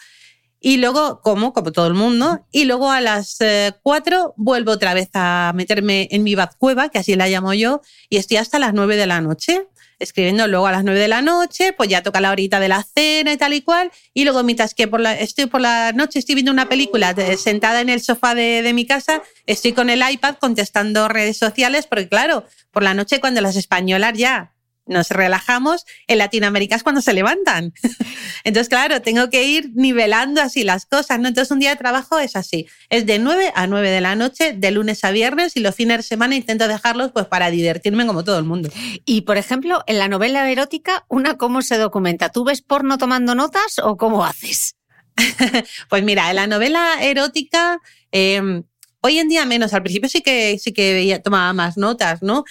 y luego como, como todo el mundo, y luego a las eh, cuatro vuelvo otra vez a meterme en mi cueva, que así la llamo yo, y estoy hasta las nueve de la noche escribiendo luego a las nueve de la noche, pues ya toca la horita de la cena y tal y cual, y luego mientras que por la, estoy por la noche, estoy viendo una película sentada en el sofá de, de mi casa, estoy con el iPad contestando redes sociales, porque claro, por la noche cuando las españolas ya nos relajamos, en Latinoamérica es cuando se levantan. Entonces, claro, tengo que ir nivelando así las cosas, ¿no? Entonces, un día de trabajo es así, es de 9 a 9 de la noche, de lunes a viernes, y los fines de semana intento dejarlos pues para divertirme como todo el mundo. Y, por ejemplo, en la novela erótica, ¿una cómo se documenta? ¿Tú ves porno tomando notas o cómo haces? pues mira, en la novela erótica... Em, hoy en día menos, al principio sí que sí que tomaba más notas, ¿no?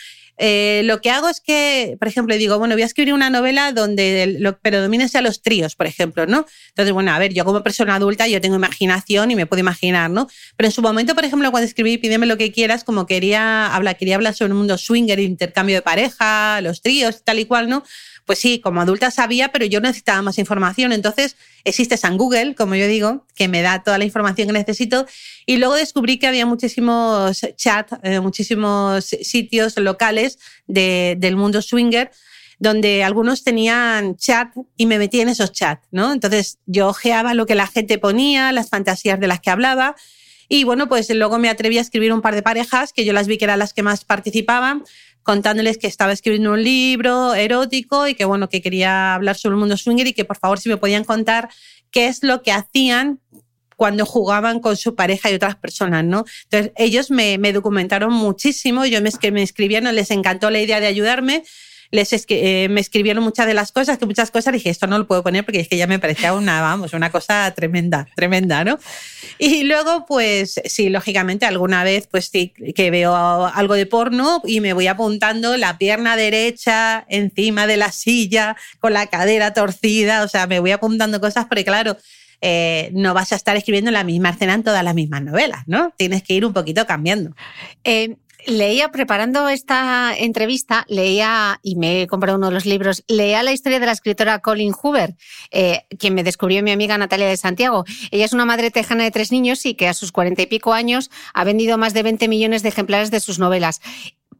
Eh, lo que hago es que, por ejemplo, digo, bueno, voy a escribir una novela donde lo predominen sea los tríos, por ejemplo, ¿no? Entonces, bueno, a ver, yo como persona adulta, yo tengo imaginación y me puedo imaginar, ¿no? Pero en su momento, por ejemplo, cuando escribí Pídeme lo que quieras, como quería hablar, quería hablar sobre el mundo swinger, intercambio de pareja, los tríos, tal y cual, ¿no? Pues sí, como adulta sabía, pero yo necesitaba más información. Entonces existe San Google, como yo digo, que me da toda la información que necesito. Y luego descubrí que había muchísimos chats, eh, muchísimos sitios locales del mundo swinger donde algunos tenían chat y me metí en esos chats, ¿no? Entonces yo ojeaba lo que la gente ponía, las fantasías de las que hablaba. Y bueno, pues luego me atreví a escribir un par de parejas que yo las vi que eran las que más participaban contándoles que estaba escribiendo un libro erótico y que bueno, que quería hablar sobre el mundo swinger y que por favor si me podían contar qué es lo que hacían cuando jugaban con su pareja y otras personas, ¿no? Entonces ellos me, me documentaron muchísimo, yo me, me escribieron, les encantó la idea de ayudarme les eh, me escribieron muchas de las cosas, que muchas cosas dije, esto no lo puedo poner porque es que ya me parecía una, vamos, una cosa tremenda, tremenda, ¿no? Y luego, pues sí, lógicamente, alguna vez, pues sí, que veo algo de porno y me voy apuntando la pierna derecha encima de la silla, con la cadera torcida, o sea, me voy apuntando cosas porque, claro, eh, no vas a estar escribiendo la misma escena en todas las mismas novelas, ¿no? Tienes que ir un poquito cambiando. Eh, leía, preparando esta entrevista, leía, y me he comprado uno de los libros, leía la historia de la escritora Colin Hoover, eh, quien me descubrió mi amiga Natalia de Santiago. Ella es una madre tejana de tres niños y que a sus cuarenta y pico años ha vendido más de 20 millones de ejemplares de sus novelas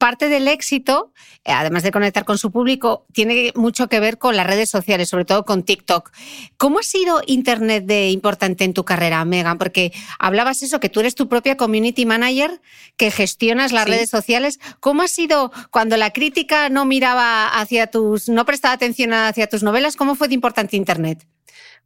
parte del éxito, eh, además de conectar con su público, tiene mucho que ver con las redes sociales, sobre todo con TikTok. ¿Cómo ha sido Internet de importante en tu carrera, Megan? Porque hablabas eso, que tú eres tu propia community manager, que gestionas las redes sociales. ¿Cómo ha sido cuando la crítica no miraba hacia tus, no prestaba atención hacia tus novelas? ¿Cómo fue de importante Internet?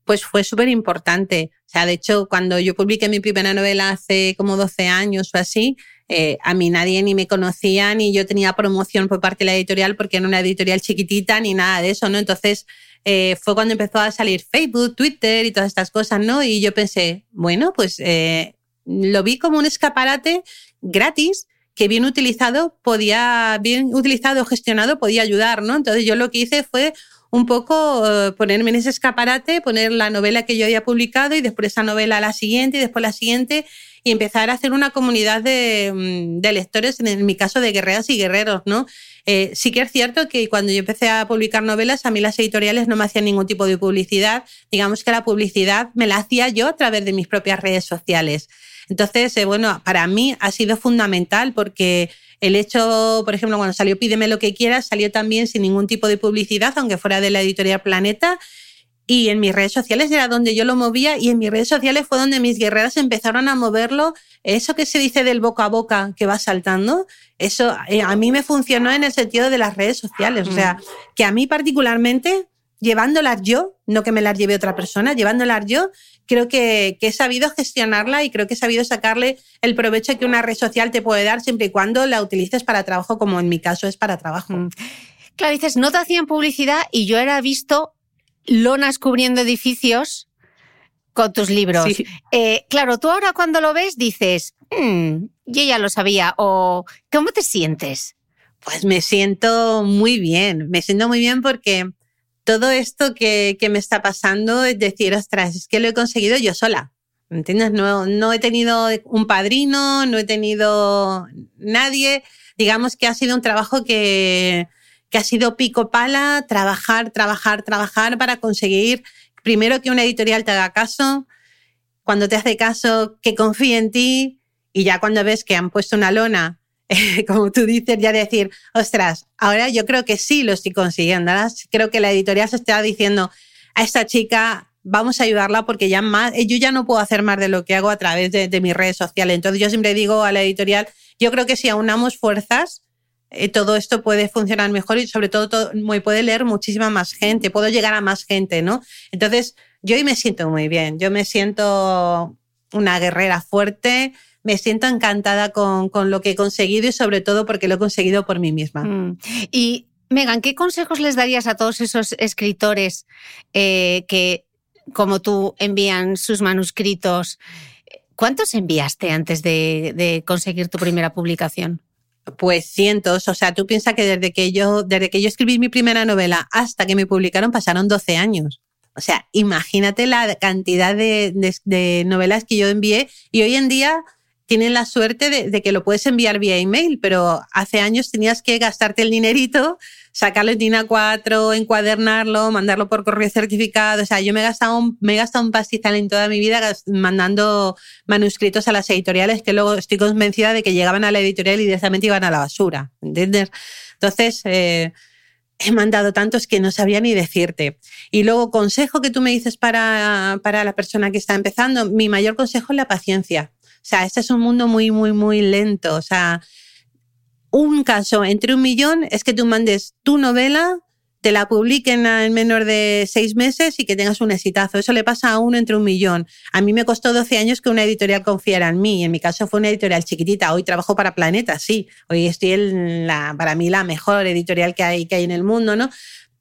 Pues fue súper importante. O sea, de hecho, cuando yo publiqué mi primera novela hace como 12 años o así, eh, a mí nadie ni me conocía, ni yo tenía promoción por parte de la editorial porque era una editorial chiquitita, ni nada de eso, ¿no? Entonces eh, fue cuando empezó a salir Facebook, Twitter y todas estas cosas, ¿no? Y yo pensé, bueno, pues eh, lo vi como un escaparate gratis que bien utilizado podía, bien utilizado, gestionado, podía ayudar, ¿no? Entonces yo lo que hice fue un poco ponerme en ese escaparate, poner la novela que yo había publicado y después esa novela la siguiente y después la siguiente y empezar a hacer una comunidad de, mm, lectores, en mi caso de guerreras y guerreros, ¿no? Eh, sí que es cierto que cuando yo empecé a publicar novelas, a mí las editoriales no me hacían ningún tipo de publicidad. Digamos que la publicidad me la hacía yo a través de mis propias redes sociales. Entonces, eh, bueno, para mí ha sido fundamental porque el hecho, por ejemplo, cuando salió Pídeme lo que quieras, salió también sin ningún tipo de publicidad, aunque fuera de la editorial Planeta. Y en mis redes sociales era donde yo lo movía y en mis redes sociales fue donde mis guerreras empezaron a moverlo. Eso que se dice del boca a boca que va saltando, eso eh, a mí me funcionó en el sentido de las redes sociales. O sea, que a mí particularmente llevándolas yo, no que me las lleve otra persona, llevándolas yo, creo que, he sabido gestionarla y creo que he sabido sacarle el provecho que una red social te puede dar siempre y cuando la utilices para trabajo, como en mi caso es para trabajo. Mm. Claro, dices, no te hacían publicidad y yo era visto lonas cubriendo edificios con tus libros. Eh, claro, tú ahora cuando lo ves dices, mm, yo ya lo sabía, o ¿cómo te sientes? Pues me siento muy bien, me siento muy bien porque todo esto que, me está pasando es decir, ostras, es que lo he conseguido yo sola. ¿Entiendes? No, no he tenido un padrino, no he tenido nadie. Digamos que ha sido un trabajo que, que ha sido pico pala, trabajar, trabajar, trabajar para conseguir primero que una editorial te haga caso, cuando te hace caso, que confíe en ti y ya cuando ves que han puesto una lona como tú dices, ya decir, ostras, ahora yo creo que sí lo estoy consiguiendo. Creo que la editorial se está diciendo a esta chica, vamos a ayudarla porque ya más, eh, yo ya no puedo hacer más de lo que hago a través de, mis redes sociales. Entonces yo siempre digo a la editorial, yo creo que si aunamos fuerzas, eh, todo esto puede funcionar mejor y sobre todo, me puede leer muchísima más gente, puedo llegar a más gente, ¿no? Entonces yo hoy me siento muy bien, yo me siento una guerrera fuerte, me siento encantada con, lo que he conseguido y sobre todo porque lo he conseguido por mí misma. Mm. Y Megan, ¿qué consejos les darías a todos esos escritores eh, que, como tú, envían sus manuscritos? ¿Cuántos enviaste antes de, conseguir tu primera publicación? Pues cientos, o sea, tú piensas que desde que yo, desde que yo escribí mi primera novela hasta que me publicaron pasaron 12 años. O sea, imagínate la cantidad de novelas que yo envié y hoy en día tienen la suerte de, que lo puedes enviar vía email, pero hace años tenías que gastarte el dinerito, sacarlo en DIN 4 encuadernarlo, mandarlo por correo certificado. O sea, yo me he gastado un, me he gastado un pastizal en toda mi vida mandando manuscritos a las editoriales que luego estoy convencida de que llegaban a la editorial y directamente iban a la basura. ¿Entiendes? Entonces, eh, he mandado tantos que no sabía ni decirte. Y luego, consejo que tú me dices para, para la persona que está empezando, mi mayor consejo es la paciencia. O sea, este es un mundo muy, muy, muy lento. O sea, un caso entre un millón es que tú mandes tu novela, te la publiquen en menos de seis meses y que tengas un exitazo. Eso le pasa a uno entre un millón. A mí me costó 12 años que una editorial confiara en mí. En mi caso fue una editorial chiquitita. Hoy trabajo para Planeta, sí. Hoy estoy en la, para mí, la mejor editorial que hay, que hay en el mundo, ¿no?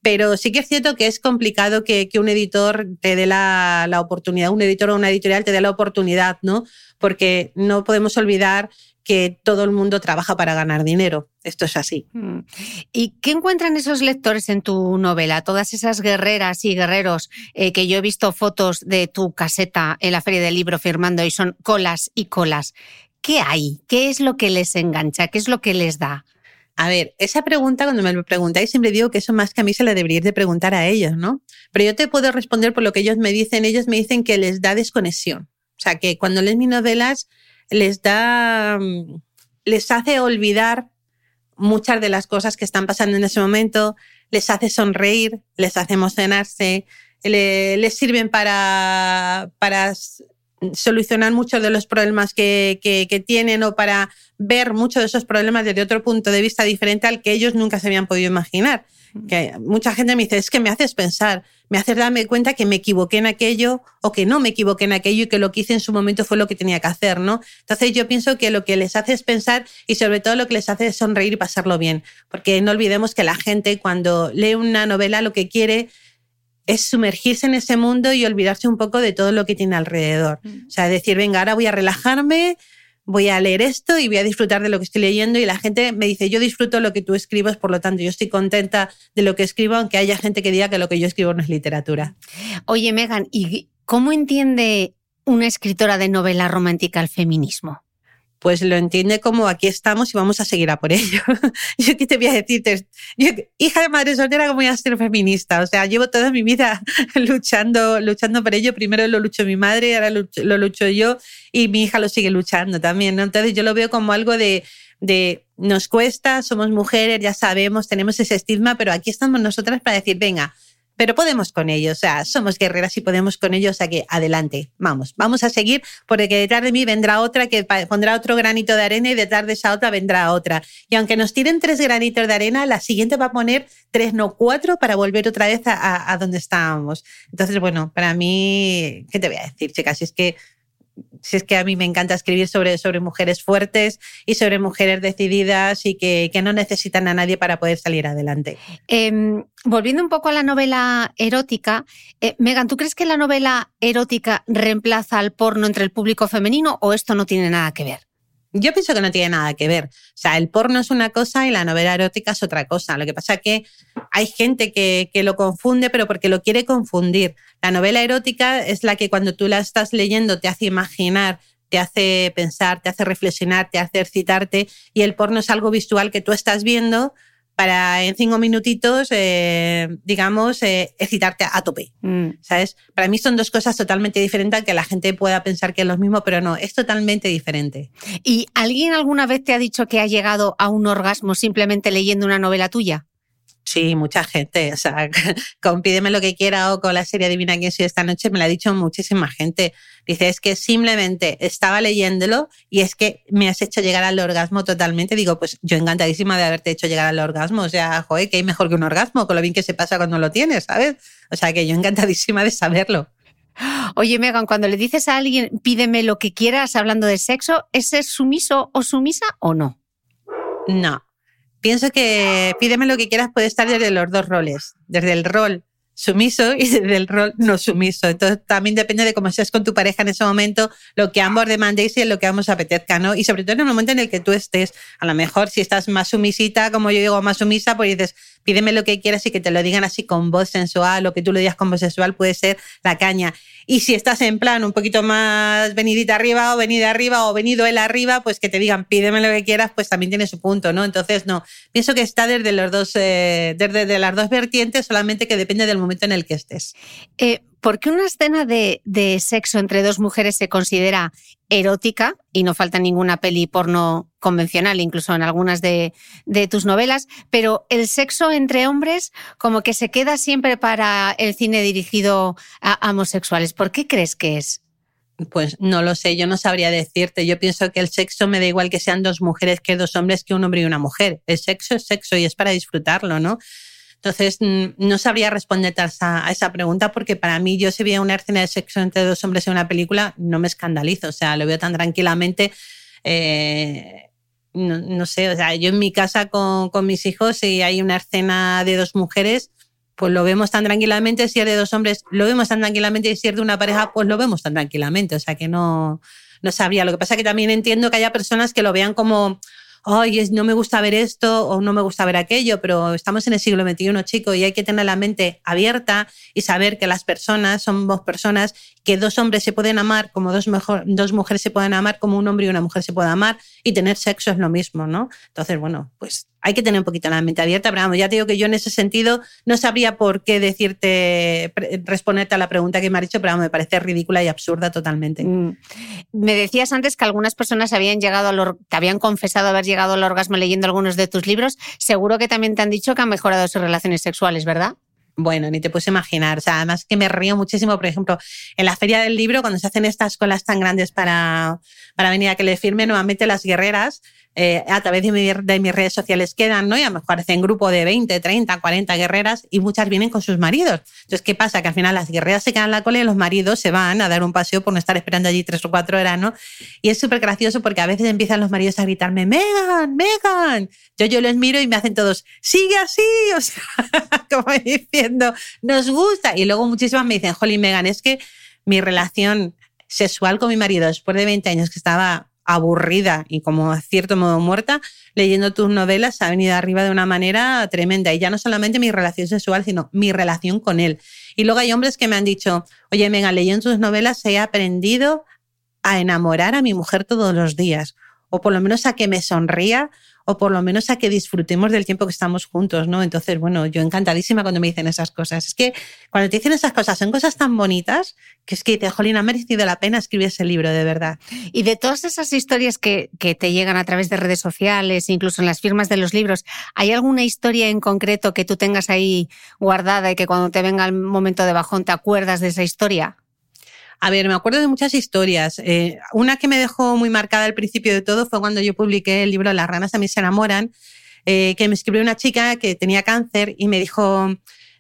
Pero sí que es cierto que es complicado que, un editor te dé la, la, oportunidad, un editor o una editorial te dé la oportunidad, ¿no? Porque no podemos olvidar que todo el mundo trabaja para ganar dinero. Esto es así. Mm. ¿Y qué encuentran esos lectores en tu novela? Todas esas guerreras y guerreros eh, que yo he visto fotos de tu caseta en la Feria del Libro firmando y son colas y colas. ¿Qué hay? ¿Qué es lo que les engancha? ¿Qué es lo que les da? A ver, esa pregunta, cuando me lo preguntáis, siempre digo que eso más que a mí se la deberíais de preguntar a ellos, ¿no? Pero yo te puedo responder por lo que ellos me dicen. Ellos me dicen que les da desconexión. O sea, que cuando lees mis novelas les da, mm, les hace olvidar muchas de las cosas que están pasando en ese momento, les hace sonreír, les hace emocionarse, les sirven para, para solucionar muchos de los problemas que, que, tienen o para ver muchos de esos problemas desde otro punto de vista diferente al que ellos nunca se habían podido imaginar. Que mucha gente me dice, es que me haces pensar, me haces darme cuenta que me equivoqué en aquello o que no me equivoqué en aquello y que lo que hice en su momento fue lo que tenía que hacer, ¿no? Entonces yo pienso que lo que les hace es pensar y sobre todo lo que les hace es sonreír y pasarlo bien, porque no olvidemos que la gente cuando lee una novela lo que quiere es sumergirse en ese mundo y olvidarse un poco de todo lo que tiene alrededor. Mm. O sea, decir, venga, ahora voy a relajarme, voy a leer esto y voy a disfrutar de lo que estoy leyendo. Y la gente me dice, yo disfruto lo que tú escribes, por lo tanto, yo estoy contenta de lo que escribo, aunque haya gente que diga que lo que yo escribo no es literatura. Oye, Megan, ¿y cómo entiende una escritora de novela romántica el feminismo? Pues lo entiende como aquí estamos y vamos a seguir a por ello. yo qué te voy a decir, hija de madre soltera, ¿cómo voy a ser feminista? O sea, llevo toda mi vida luchando, luchando por ello. Primero lo luchó mi madre, ahora lo, lucho yo y mi hija lo sigue luchando también. ¿no? Entonces yo lo veo como algo de, de nos cuesta, somos mujeres, ya sabemos, tenemos ese estigma, pero aquí estamos nosotras para decir, venga, pero podemos con ello, o sea, somos guerreras y podemos con ello, o sea que adelante, vamos, vamos a seguir, porque detrás de mí vendrá otra que pondrá otro granito de arena y detrás de esa otra vendrá otra. Y aunque nos tiren tres granitos de arena, la siguiente va a poner tres, no cuatro, para volver otra vez a, a donde estábamos. Entonces, bueno, para mí, ¿qué te voy a decir, chicas? Es que si es que a mí me encanta escribir sobre, sobre mujeres fuertes y sobre mujeres decididas y que, no necesitan a nadie para poder salir adelante. Em, volviendo un poco a la novela erótica, eh, Megan, ¿tú crees que la novela erótica reemplaza al porno entre el público femenino o esto no tiene nada que ver? Yo pienso que no tiene nada que ver. O sea, el porno es una cosa y la novela erótica es otra cosa. Lo que pasa es que hay gente que, que, lo confunde, pero porque lo quiere confundir. La novela erótica es la que cuando tú la estás leyendo te hace imaginar, te hace pensar, te hace reflexionar, te hace excitarte. Y el porno es algo visual que tú estás viendo para en cinco minutitos, eh, digamos, eh, excitarte a tope. Mm. ¿Sabes? Para mí son dos cosas totalmente diferentes, que la gente pueda pensar que es lo mismo, pero no, es totalmente diferente. ¿Y alguien alguna vez te ha dicho que ha llegado a un orgasmo simplemente leyendo una novela tuya? Sí, mucha gente. O sea, con Pídeme lo que quiera o con la serie Divina que soy esta noche me lo ha dicho muchísima gente. Dice, es que simplemente estaba leyéndolo y es que me has hecho llegar al orgasmo totalmente. Digo, pues yo encantadísima de haberte hecho llegar al orgasmo. O sea, joder, que hay mejor que un orgasmo, con lo bien que se pasa cuando lo tienes, ¿sabes? O sea, que yo encantadísima de saberlo. Oye, Megan, cuando le dices a alguien, pídeme lo que quieras hablando de sexo, ¿ese es sumiso o sumisa o no? No, pienso que pídeme lo que quieras puede estar desde los dos roles, desde el rol sumiso y desde el rol no sumiso. Entonces también depende de cómo seas con tu pareja en ese momento, lo que ambos demandéis y lo que ambos apetezca, ¿no? Y sobre todo en el momento en el que tú estés, a lo mejor si estás más sumisita, como yo digo, más sumisa, pues dices, pídeme lo que quieras y que te lo digan así con voz sensual o que tú lo digas con voz sensual puede ser la caña. Y si estás en plan un poquito más venidita arriba o venida arriba o venido él arriba, pues que te digan pídeme lo que quieras, pues también tiene su punto, ¿no? Entonces, no, pienso que está desde los dos, eh, desde las dos vertientes, solamente que depende del momento en el que estés. Eh, ¿Por qué una escena de, sexo entre dos mujeres se considera erótica y no falta ninguna peli porno convencional, incluso en algunas de, tus novelas, pero el sexo entre hombres como que se queda siempre para el cine dirigido a homosexuales? ¿Por qué crees que es? Pues no lo sé, yo no sabría decirte. Yo pienso que el sexo me da igual que sean dos mujeres que dos hombres, que un hombre y una mujer. El sexo es sexo y es para disfrutarlo, ¿no? Entonces, no sabría responderte a esa, pregunta porque para mí yo si veo una escena de sexo entre dos hombres en una película, no me escandalizo, o sea, lo veo tan tranquilamente. Eh, no, sé, o sea, yo en mi casa con, con mis hijos, si hay una escena de dos mujeres, pues lo vemos tan tranquilamente. Si es de dos hombres, lo vemos tan tranquilamente. Y si es de una pareja, pues lo vemos tan tranquilamente. O sea que no, no sabría. Lo que pasa es que también entiendo que haya personas que lo vean como ay, no me gusta ver esto o no me gusta ver aquello, pero estamos en el siglo XXI, chico, y hay que tener la mente abierta y saber que las personas somos personas, que dos hombres se pueden amar como dos, mejor, dos mujeres se pueden amar, como un hombre y una mujer se pueden amar, y tener sexo es lo mismo, ¿no? Entonces, bueno, pues hay que tener un poquito la mente abierta, pero vamos, ya te digo que yo en ese sentido no sabría por qué decirte, responderte a la pregunta que me has dicho, pero vamos, me parece ridícula y absurda totalmente. Mm. Me decías antes que algunas personas habían llegado al te habían confesado haber llegado al orgasmo leyendo algunos de tus libros. Seguro que también te han dicho que han mejorado sus relaciones sexuales, ¿verdad? bueno, ni te puedes imaginar. O sea, además que me río muchísimo, por ejemplo, en la feria del libro, cuando se hacen estas colas tan grandes para, para venir a que le firme, nuevamente las guerreras eh, a través de, mis redes sociales quedan, ¿no? Y a lo mejor hacen grupo de 20, 30, 40 guerreras y muchas vienen con sus maridos. Entonces, ¿qué pasa? Que al final las guerreras se quedan en la cola y los maridos se van a dar un paseo por no estar esperando allí tres o cuatro horas, ¿no? Y es súper gracioso porque a veces empiezan los maridos a gritarme, Megan, Megan. Yo, yo les miro y me hacen todos, sigue así, o sea, como diciendo, nos gusta. Y luego muchísimas me dicen, Holly, Megan, es que mi relación sexual con mi marido después de 20 años que estaba aburrida y como a cierto modo muerta, leyendo tus novelas ha venido arriba de una manera tremenda. Y ya no solamente mi relación sexual, sino mi relación con él. Y luego hay hombres que me han dicho, oye, venga, leyendo tus novelas he aprendido a enamorar a mi mujer todos los días. o por lo menos a que me sonría o por lo menos a que disfrutemos del tiempo que estamos juntos, ¿no? Entonces, bueno, yo encantadísima cuando me dicen esas cosas. Es que cuando te dicen esas cosas, son cosas tan bonitas que es que te Jolín, ha merecido la pena escribir ese libro, de verdad. Y de todas esas historias que, que te llegan a través de redes sociales, incluso en las firmas de los libros, ¿hay alguna historia en concreto que tú tengas ahí guardada y que cuando te venga el momento de bajón te acuerdas de esa historia? A ver, me acuerdo de muchas historias. Eh, una que me dejó muy marcada al principio de todo fue cuando yo publiqué el libro Las ranas también se enamoran, eh, que me escribió una chica que tenía cáncer y me dijo,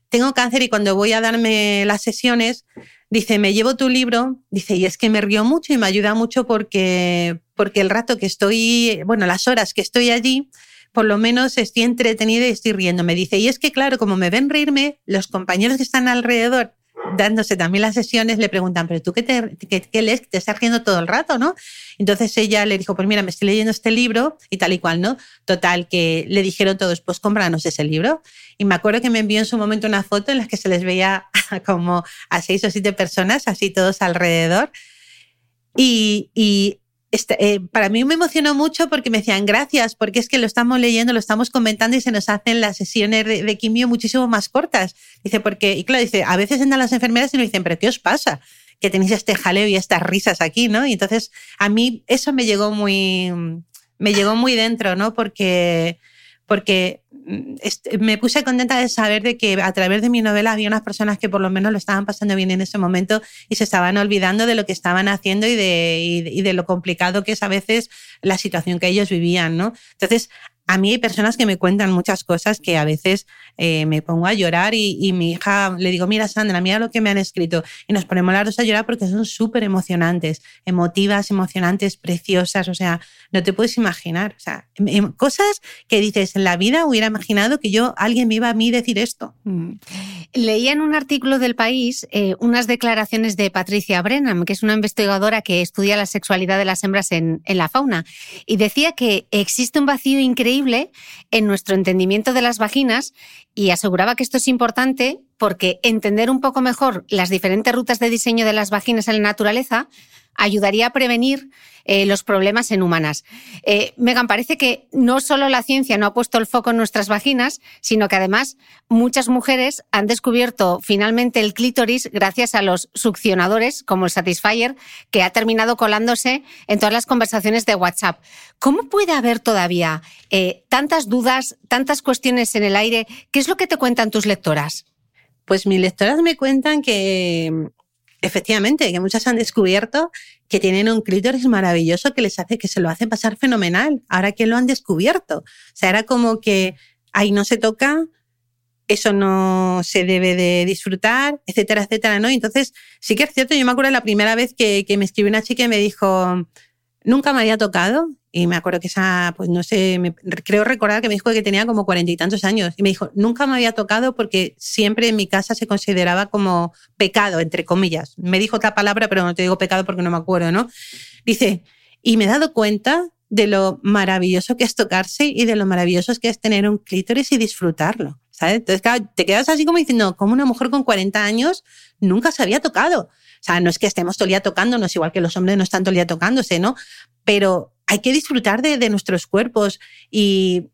tengo cáncer y cuando voy a darme las sesiones, dice, me llevo tu libro, dice, y es que me río mucho y me ayuda mucho porque, porque el rato que estoy, bueno, las horas que estoy allí, por lo menos estoy entretenida y estoy riendo. Me dice, y es que claro, como me ven reírme, los compañeros que están alrededor dándose también las sesiones, le preguntan, pero tú qué, te, qué, lees, te estás riendo todo el rato, ¿no? Entonces ella le dijo, pues mira, me estoy leyendo este libro y tal y cual, ¿no? Total, que le dijeron todos, pues cómpranos ese libro. Y me acuerdo que me envió en su momento una foto en la que se les veía como a seis o siete personas, así todos alrededor. Y este, eh, para mí me emocionó mucho porque me decían gracias, porque es que lo estamos leyendo, lo estamos comentando y se nos hacen las sesiones de, quimio muchísimo más cortas. Dice, porque, y claro, dice, a veces entran las enfermeras y nos dicen, pero ¿qué os pasa? Que tenéis este jaleo y estas risas aquí, ¿no? Y entonces a mí eso me llegó muy, me llegó muy dentro, ¿no? Porque, porque Mm, me puse contenta de saber de que a través de mi novela había unas personas que por lo menos lo estaban pasando bien en ese momento y se estaban olvidando de lo que estaban haciendo y de, y de lo complicado que es a veces la situación que ellos vivían, ¿no? Entonces, a mí hay personas que me cuentan muchas cosas que a veces eh, me pongo a llorar y, mi hija le digo, mira Sandra, mira lo que me han escrito. Y nos ponemos las dos a llorar porque son súper emocionantes, emotivas, emocionantes, preciosas. O sea, no te puedes imaginar. O sea, em, em, cosas que dices, en la vida hubiera imaginado que yo, alguien me iba a mí decir esto. Mm. Leía en un artículo del país eh, unas declaraciones de Patricia Brennan, que es una investigadora que estudia la sexualidad de las hembras en, en la fauna, y decía que existe un vacío increíble en nuestro entendimiento de las vaginas y aseguraba que esto es importante porque entender un poco mejor las diferentes rutas de diseño de las vaginas en la naturaleza ayudaría a prevenir eh, los problemas en humanas. Eh, Megan, parece que no solo la ciencia no ha puesto el foco en nuestras vaginas, sino que además muchas mujeres han descubierto finalmente el clítoris gracias a los succionadores, como el Satisfyer, que ha terminado colándose en todas las conversaciones de WhatsApp. ¿Cómo puede haber todavía eh, tantas dudas, tantas cuestiones en el aire? ¿Qué es lo que te cuentan tus lectoras? Pues mis lectoras me cuentan que efectivamente, que muchas han descubierto que tienen un clítoris maravilloso que les hace que se lo hace pasar fenomenal. Ahora que lo han descubierto. O sea, era como que ahí no se toca, eso no se debe de disfrutar, etcétera, etcétera, ¿no? Entonces, sí que es cierto, yo me acuerdo la primera vez que, que me escribió una chica y me dijo, nunca me había tocado y me acuerdo que esa, pues no sé, creo recordar que me dijo que tenía como cuarenta y tantos años. Y me dijo, nunca me había tocado porque siempre en mi casa se consideraba como pecado, entre comillas. Me dijo otra palabra, pero no te digo pecado porque no me acuerdo, ¿no? Dice, y me he dado cuenta de lo maravilloso que es tocarse y de lo maravilloso que es tener un clítoris y disfrutarlo. ¿sabes? Entonces, claro, te quedas así como diciendo, como una mujer con 40 años nunca se había tocado. O sea, no es que estemos todo el día tocándonos, igual que los hombres no están todo el día tocándose, ¿no? Pero hay que disfrutar de, nuestros cuerpos y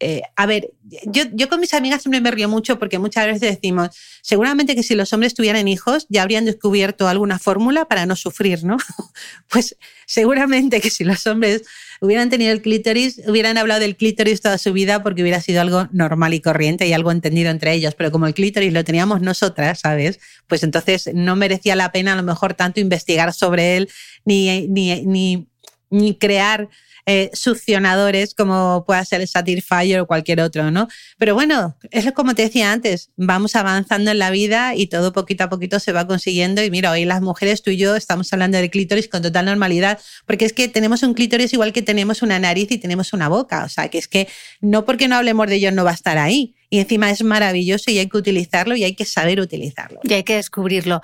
eh, a ver, yo, con mis amigas siempre me río mucho porque muchas veces decimos, seguramente que si los hombres tuvieran hijos ya habrían descubierto alguna fórmula para no sufrir, ¿no? pues seguramente que si los hombres hubieran tenido el clítoris, hubieran hablado del clítoris toda su vida porque hubiera sido algo normal y corriente y algo entendido entre ellos, pero como el clítoris lo teníamos nosotras, ¿sabes? Pues entonces no merecía la pena a lo mejor tanto investigar sobre él ni, ni, ni ni crear eh, succionadores como pueda ser el Satisfyer o cualquier otro, ¿no? Pero bueno, es como te decía antes, vamos avanzando en la vida y todo poquito a poquito se va consiguiendo. Y mira, hoy las mujeres, tú y yo, estamos hablando de clítoris con total normalidad, porque es que tenemos un clítoris igual que tenemos una nariz y tenemos una boca. O sea, que es que no porque no hablemos de ello no va a estar ahí. Y encima es maravilloso y hay que utilizarlo y hay que saber utilizarlo. Y hay que descubrirlo.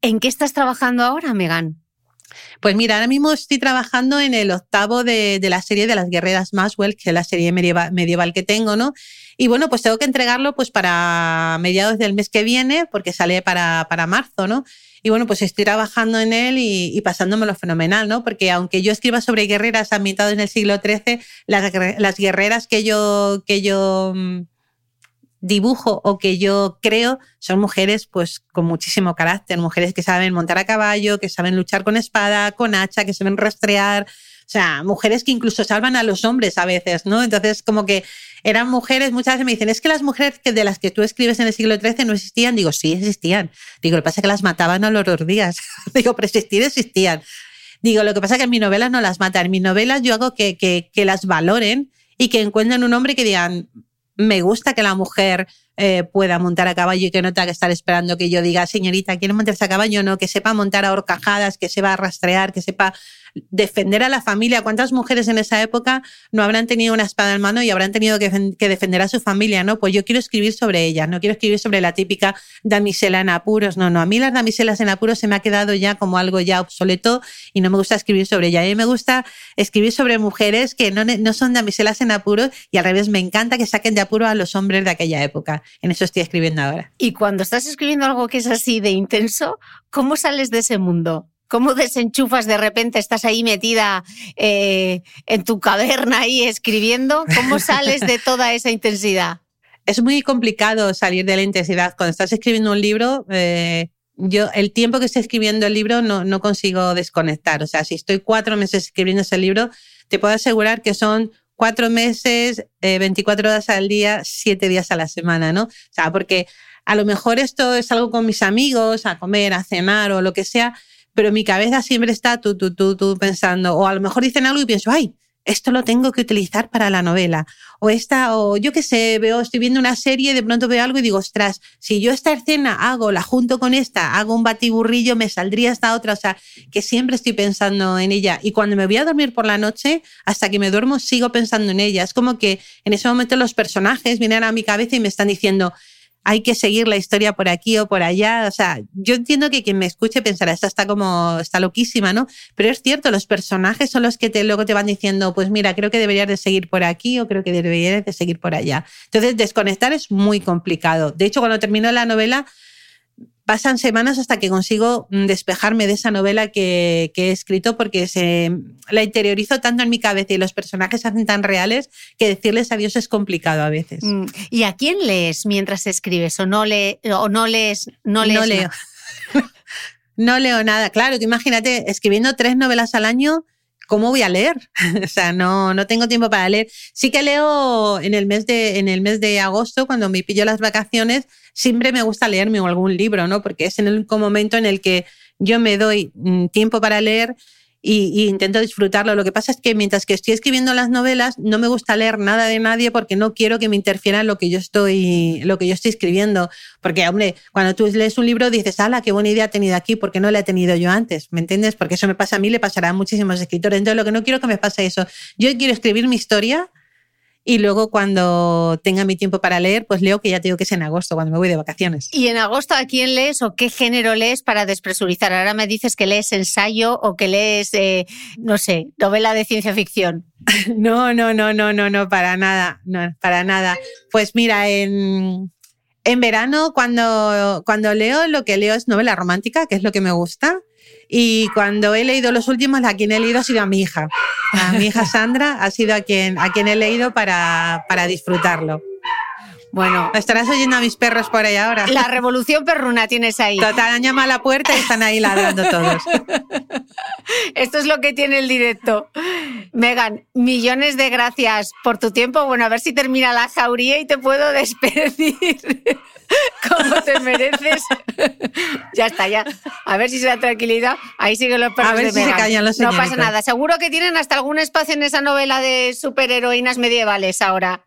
¿En qué estás trabajando ahora, Megan? Pues mira, ahora mismo estoy trabajando en el octavo de, la serie de las guerreras Maswell, que es la serie medieval, que tengo, ¿no? Y bueno, pues tengo que entregarlo pues para mediados del mes que viene, porque sale para, para marzo, ¿no? Y bueno, pues estoy trabajando en él y, y pasándomelo fenomenal, ¿no? Porque aunque yo escriba sobre guerreras ambientadas en el siglo XIII, las, las guerreras que yo, que yo mm, dibujo o que yo creo son mujeres pues con muchísimo carácter, mujeres que saben montar a caballo, que saben luchar con espada, con hacha, que saben rastrear, o sea, mujeres que incluso salvan a los hombres a veces, ¿no? Entonces, como que eran mujeres, muchas veces me dicen, es que las mujeres que de las que tú escribes en el siglo XIII no existían. Digo, sí, existían. Digo, lo que pasa es que las mataban a los dos días. Digo, pero existir existían. Digo, lo que pasa es que en mis novelas no las matan. En mis novelas yo hago que, que, que las valoren y que encuentren un hombre que digan, me gusta que la mujer eh, pueda montar a caballo y que no tenga que estar esperando que yo diga, señorita, ¿quiere montarse a caballo? No, que sepa montar a horcajadas, que sepa rastrear, que sepa defender a la familia. ¿Cuántas mujeres en esa época no habrán tenido una espada en mano y habrán tenido que, defender a su familia? No, pues yo quiero escribir sobre ellas, no quiero escribir sobre la típica damisela en apuros. No, no, a mí las damiselas en apuros se me ha quedado ya como algo ya obsoleto y no me gusta escribir sobre ella. A mí me gusta escribir sobre mujeres que no, no son damiselas en apuros y al revés, me encanta que saquen de apuro a los hombres de aquella época. En eso estoy escribiendo ahora. Y cuando estás escribiendo algo que es así de intenso, ¿cómo sales de ese mundo? ¿Cómo desenchufas de repente? Estás ahí metida eh, en tu caverna ahí escribiendo. ¿Cómo sales de toda esa intensidad? Es muy complicado salir de la intensidad. Cuando estás escribiendo un libro, eh, yo el tiempo que estoy escribiendo el libro no, no consigo desconectar. O sea, si estoy cuatro meses escribiendo ese libro, te puedo asegurar que son cuatro meses, 24 eh, horas al día, siete días a la semana, ¿no? O sea, porque a lo mejor esto es algo con mis amigos, a comer, a cenar o lo que sea, pero mi cabeza siempre está tú, tú, tú, tú pensando, o a lo mejor dicen algo y pienso, ay, esto lo tengo que utilizar para la novela. O esta, o yo qué sé, veo, estoy viendo una serie, de pronto veo algo y digo, ostras, si yo esta escena hago, la junto con esta, hago un batiburrillo, me saldría esta otra. O sea, que siempre estoy pensando en ella. Y cuando me voy a dormir por la noche, hasta que me duermo, sigo pensando en ella. Es como que en ese momento los personajes vienen a mi cabeza y me están diciendo, hay que seguir la historia por aquí o por allá. O sea, yo entiendo que quien me escuche pensará, esta está como, está loquísima, ¿no? Pero es cierto, los personajes son los que te, luego te van diciendo, pues mira, creo que deberías de seguir por aquí o creo que deberías de seguir por allá. Entonces, desconectar es muy complicado. De hecho, cuando termino la novela, pasan semanas hasta que consigo mm, despejarme de esa novela que, he escrito porque se, la interiorizo tanto en mi cabeza y los personajes se hacen tan reales que decirles adiós es complicado a veces. Mm, ¿Y a quién lees mientras escribes o no, le, o no lees? No, lees no leo. no leo nada. Claro, imagínate escribiendo tres novelas al año. ¿Cómo voy a leer? o sea, no, no tengo tiempo para leer. Sí que leo en el mes de, en el mes de agosto, cuando me pillo las vacaciones, siempre me gusta leerme algún libro, ¿no? Porque es en el momento en el que yo me doy mm, tiempo para leer y, intento disfrutarlo. Lo que pasa es que mientras que estoy escribiendo las novelas, no me gusta leer nada de nadie porque no quiero que me interfiera en lo que yo estoy, lo que yo estoy escribiendo. Porque, hombre, cuando tú lees un libro dices, ala, qué buena idea he tenido aquí, ¿por qué no la he tenido yo antes? ¿Me entiendes? Porque eso me pasa a mí, le pasará a muchísimos escritores. Entonces, lo que no quiero que me pase eso. Yo quiero escribir mi historia y luego cuando tenga mi tiempo para leer, pues leo que ya tengo que es en agosto, cuando me voy de vacaciones. ¿Y en agosto a quién lees o qué género lees para despresurizar? Ahora me dices que lees ensayo o que lees, eh, no sé, novela de ciencia ficción. No, no, no, no, no, no, para nada, no, para nada. Pues mira, en, en verano cuando, cuando leo, lo que leo es novela romántica, que es lo que me gusta. Y cuando he leído los últimos, a quien he leído ha sido a mi hija. A mi hija Sandra ha sido a quien, a quien he leído para, para disfrutarlo. Bueno, estarás oyendo a mis perros por ahí ahora. La revolución perruna tienes ahí. Total, han llamado a la puerta y están ahí ladrando todos. Esto es lo que tiene el directo. Megan, millones de gracias por tu tiempo. Bueno, a ver si termina la jauría y te puedo despedir como te mereces. ya está, ya. A ver si se da tranquilidad. Ahí siguen los perros a ver de si Se callan los no pasa nada. Seguro que tienen hasta algún espacio en esa novela de superheroínas medievales ahora.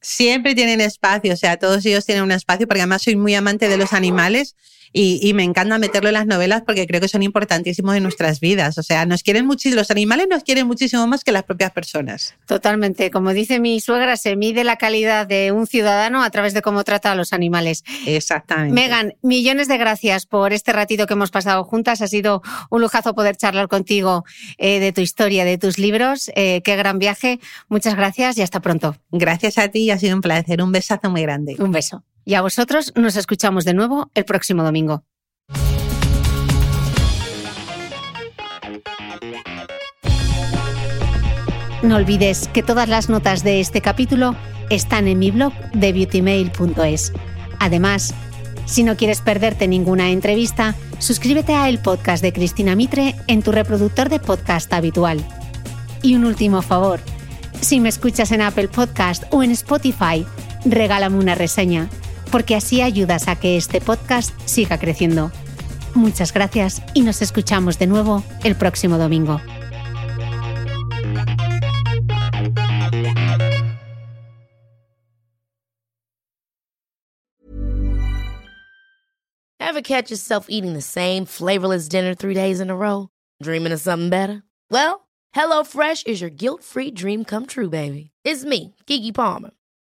Siempre tienen espacio, o sea, todos ellos tienen un espacio, porque además soy muy amante de los animales Y, me encanta meterlo en las novelas porque creo que son importantísimos en nuestras vidas. O sea, nos quieren muchísimo, los animales nos quieren muchísimo más que las propias personas. Totalmente. Como dice mi suegra, se mide la calidad de un ciudadano a través de cómo trata a los animales. Exactamente. Megan, millones de gracias por este ratito que hemos pasado juntas. Ha sido un lujazo poder charlar contigo eh, de tu historia, de tus libros. Eh, qué gran viaje. Muchas gracias y hasta pronto. Gracias a ti, ha sido un placer. Un besazo muy grande. Un beso. Y a vosotros nos escuchamos de nuevo el próximo domingo. No olvides que todas las notas de este capítulo están en mi blog de beautymail.es. Además, si no quieres perderte ninguna entrevista, suscríbete a el podcast de Cristina Mitre en tu reproductor de podcast habitual. Y un último favor, si me escuchas en Apple Podcast o en Spotify, regálame una reseña porque así ayudas a que este podcast siga creciendo. Muchas gracias y nos escuchamos de nuevo el próximo domingo. Ever catch yourself eating the same flavorless dinner three days in a row? Dreaming of something better? Well, HelloFresh is your guilt-free dream come true, baby. It's me, Kiki Palmer.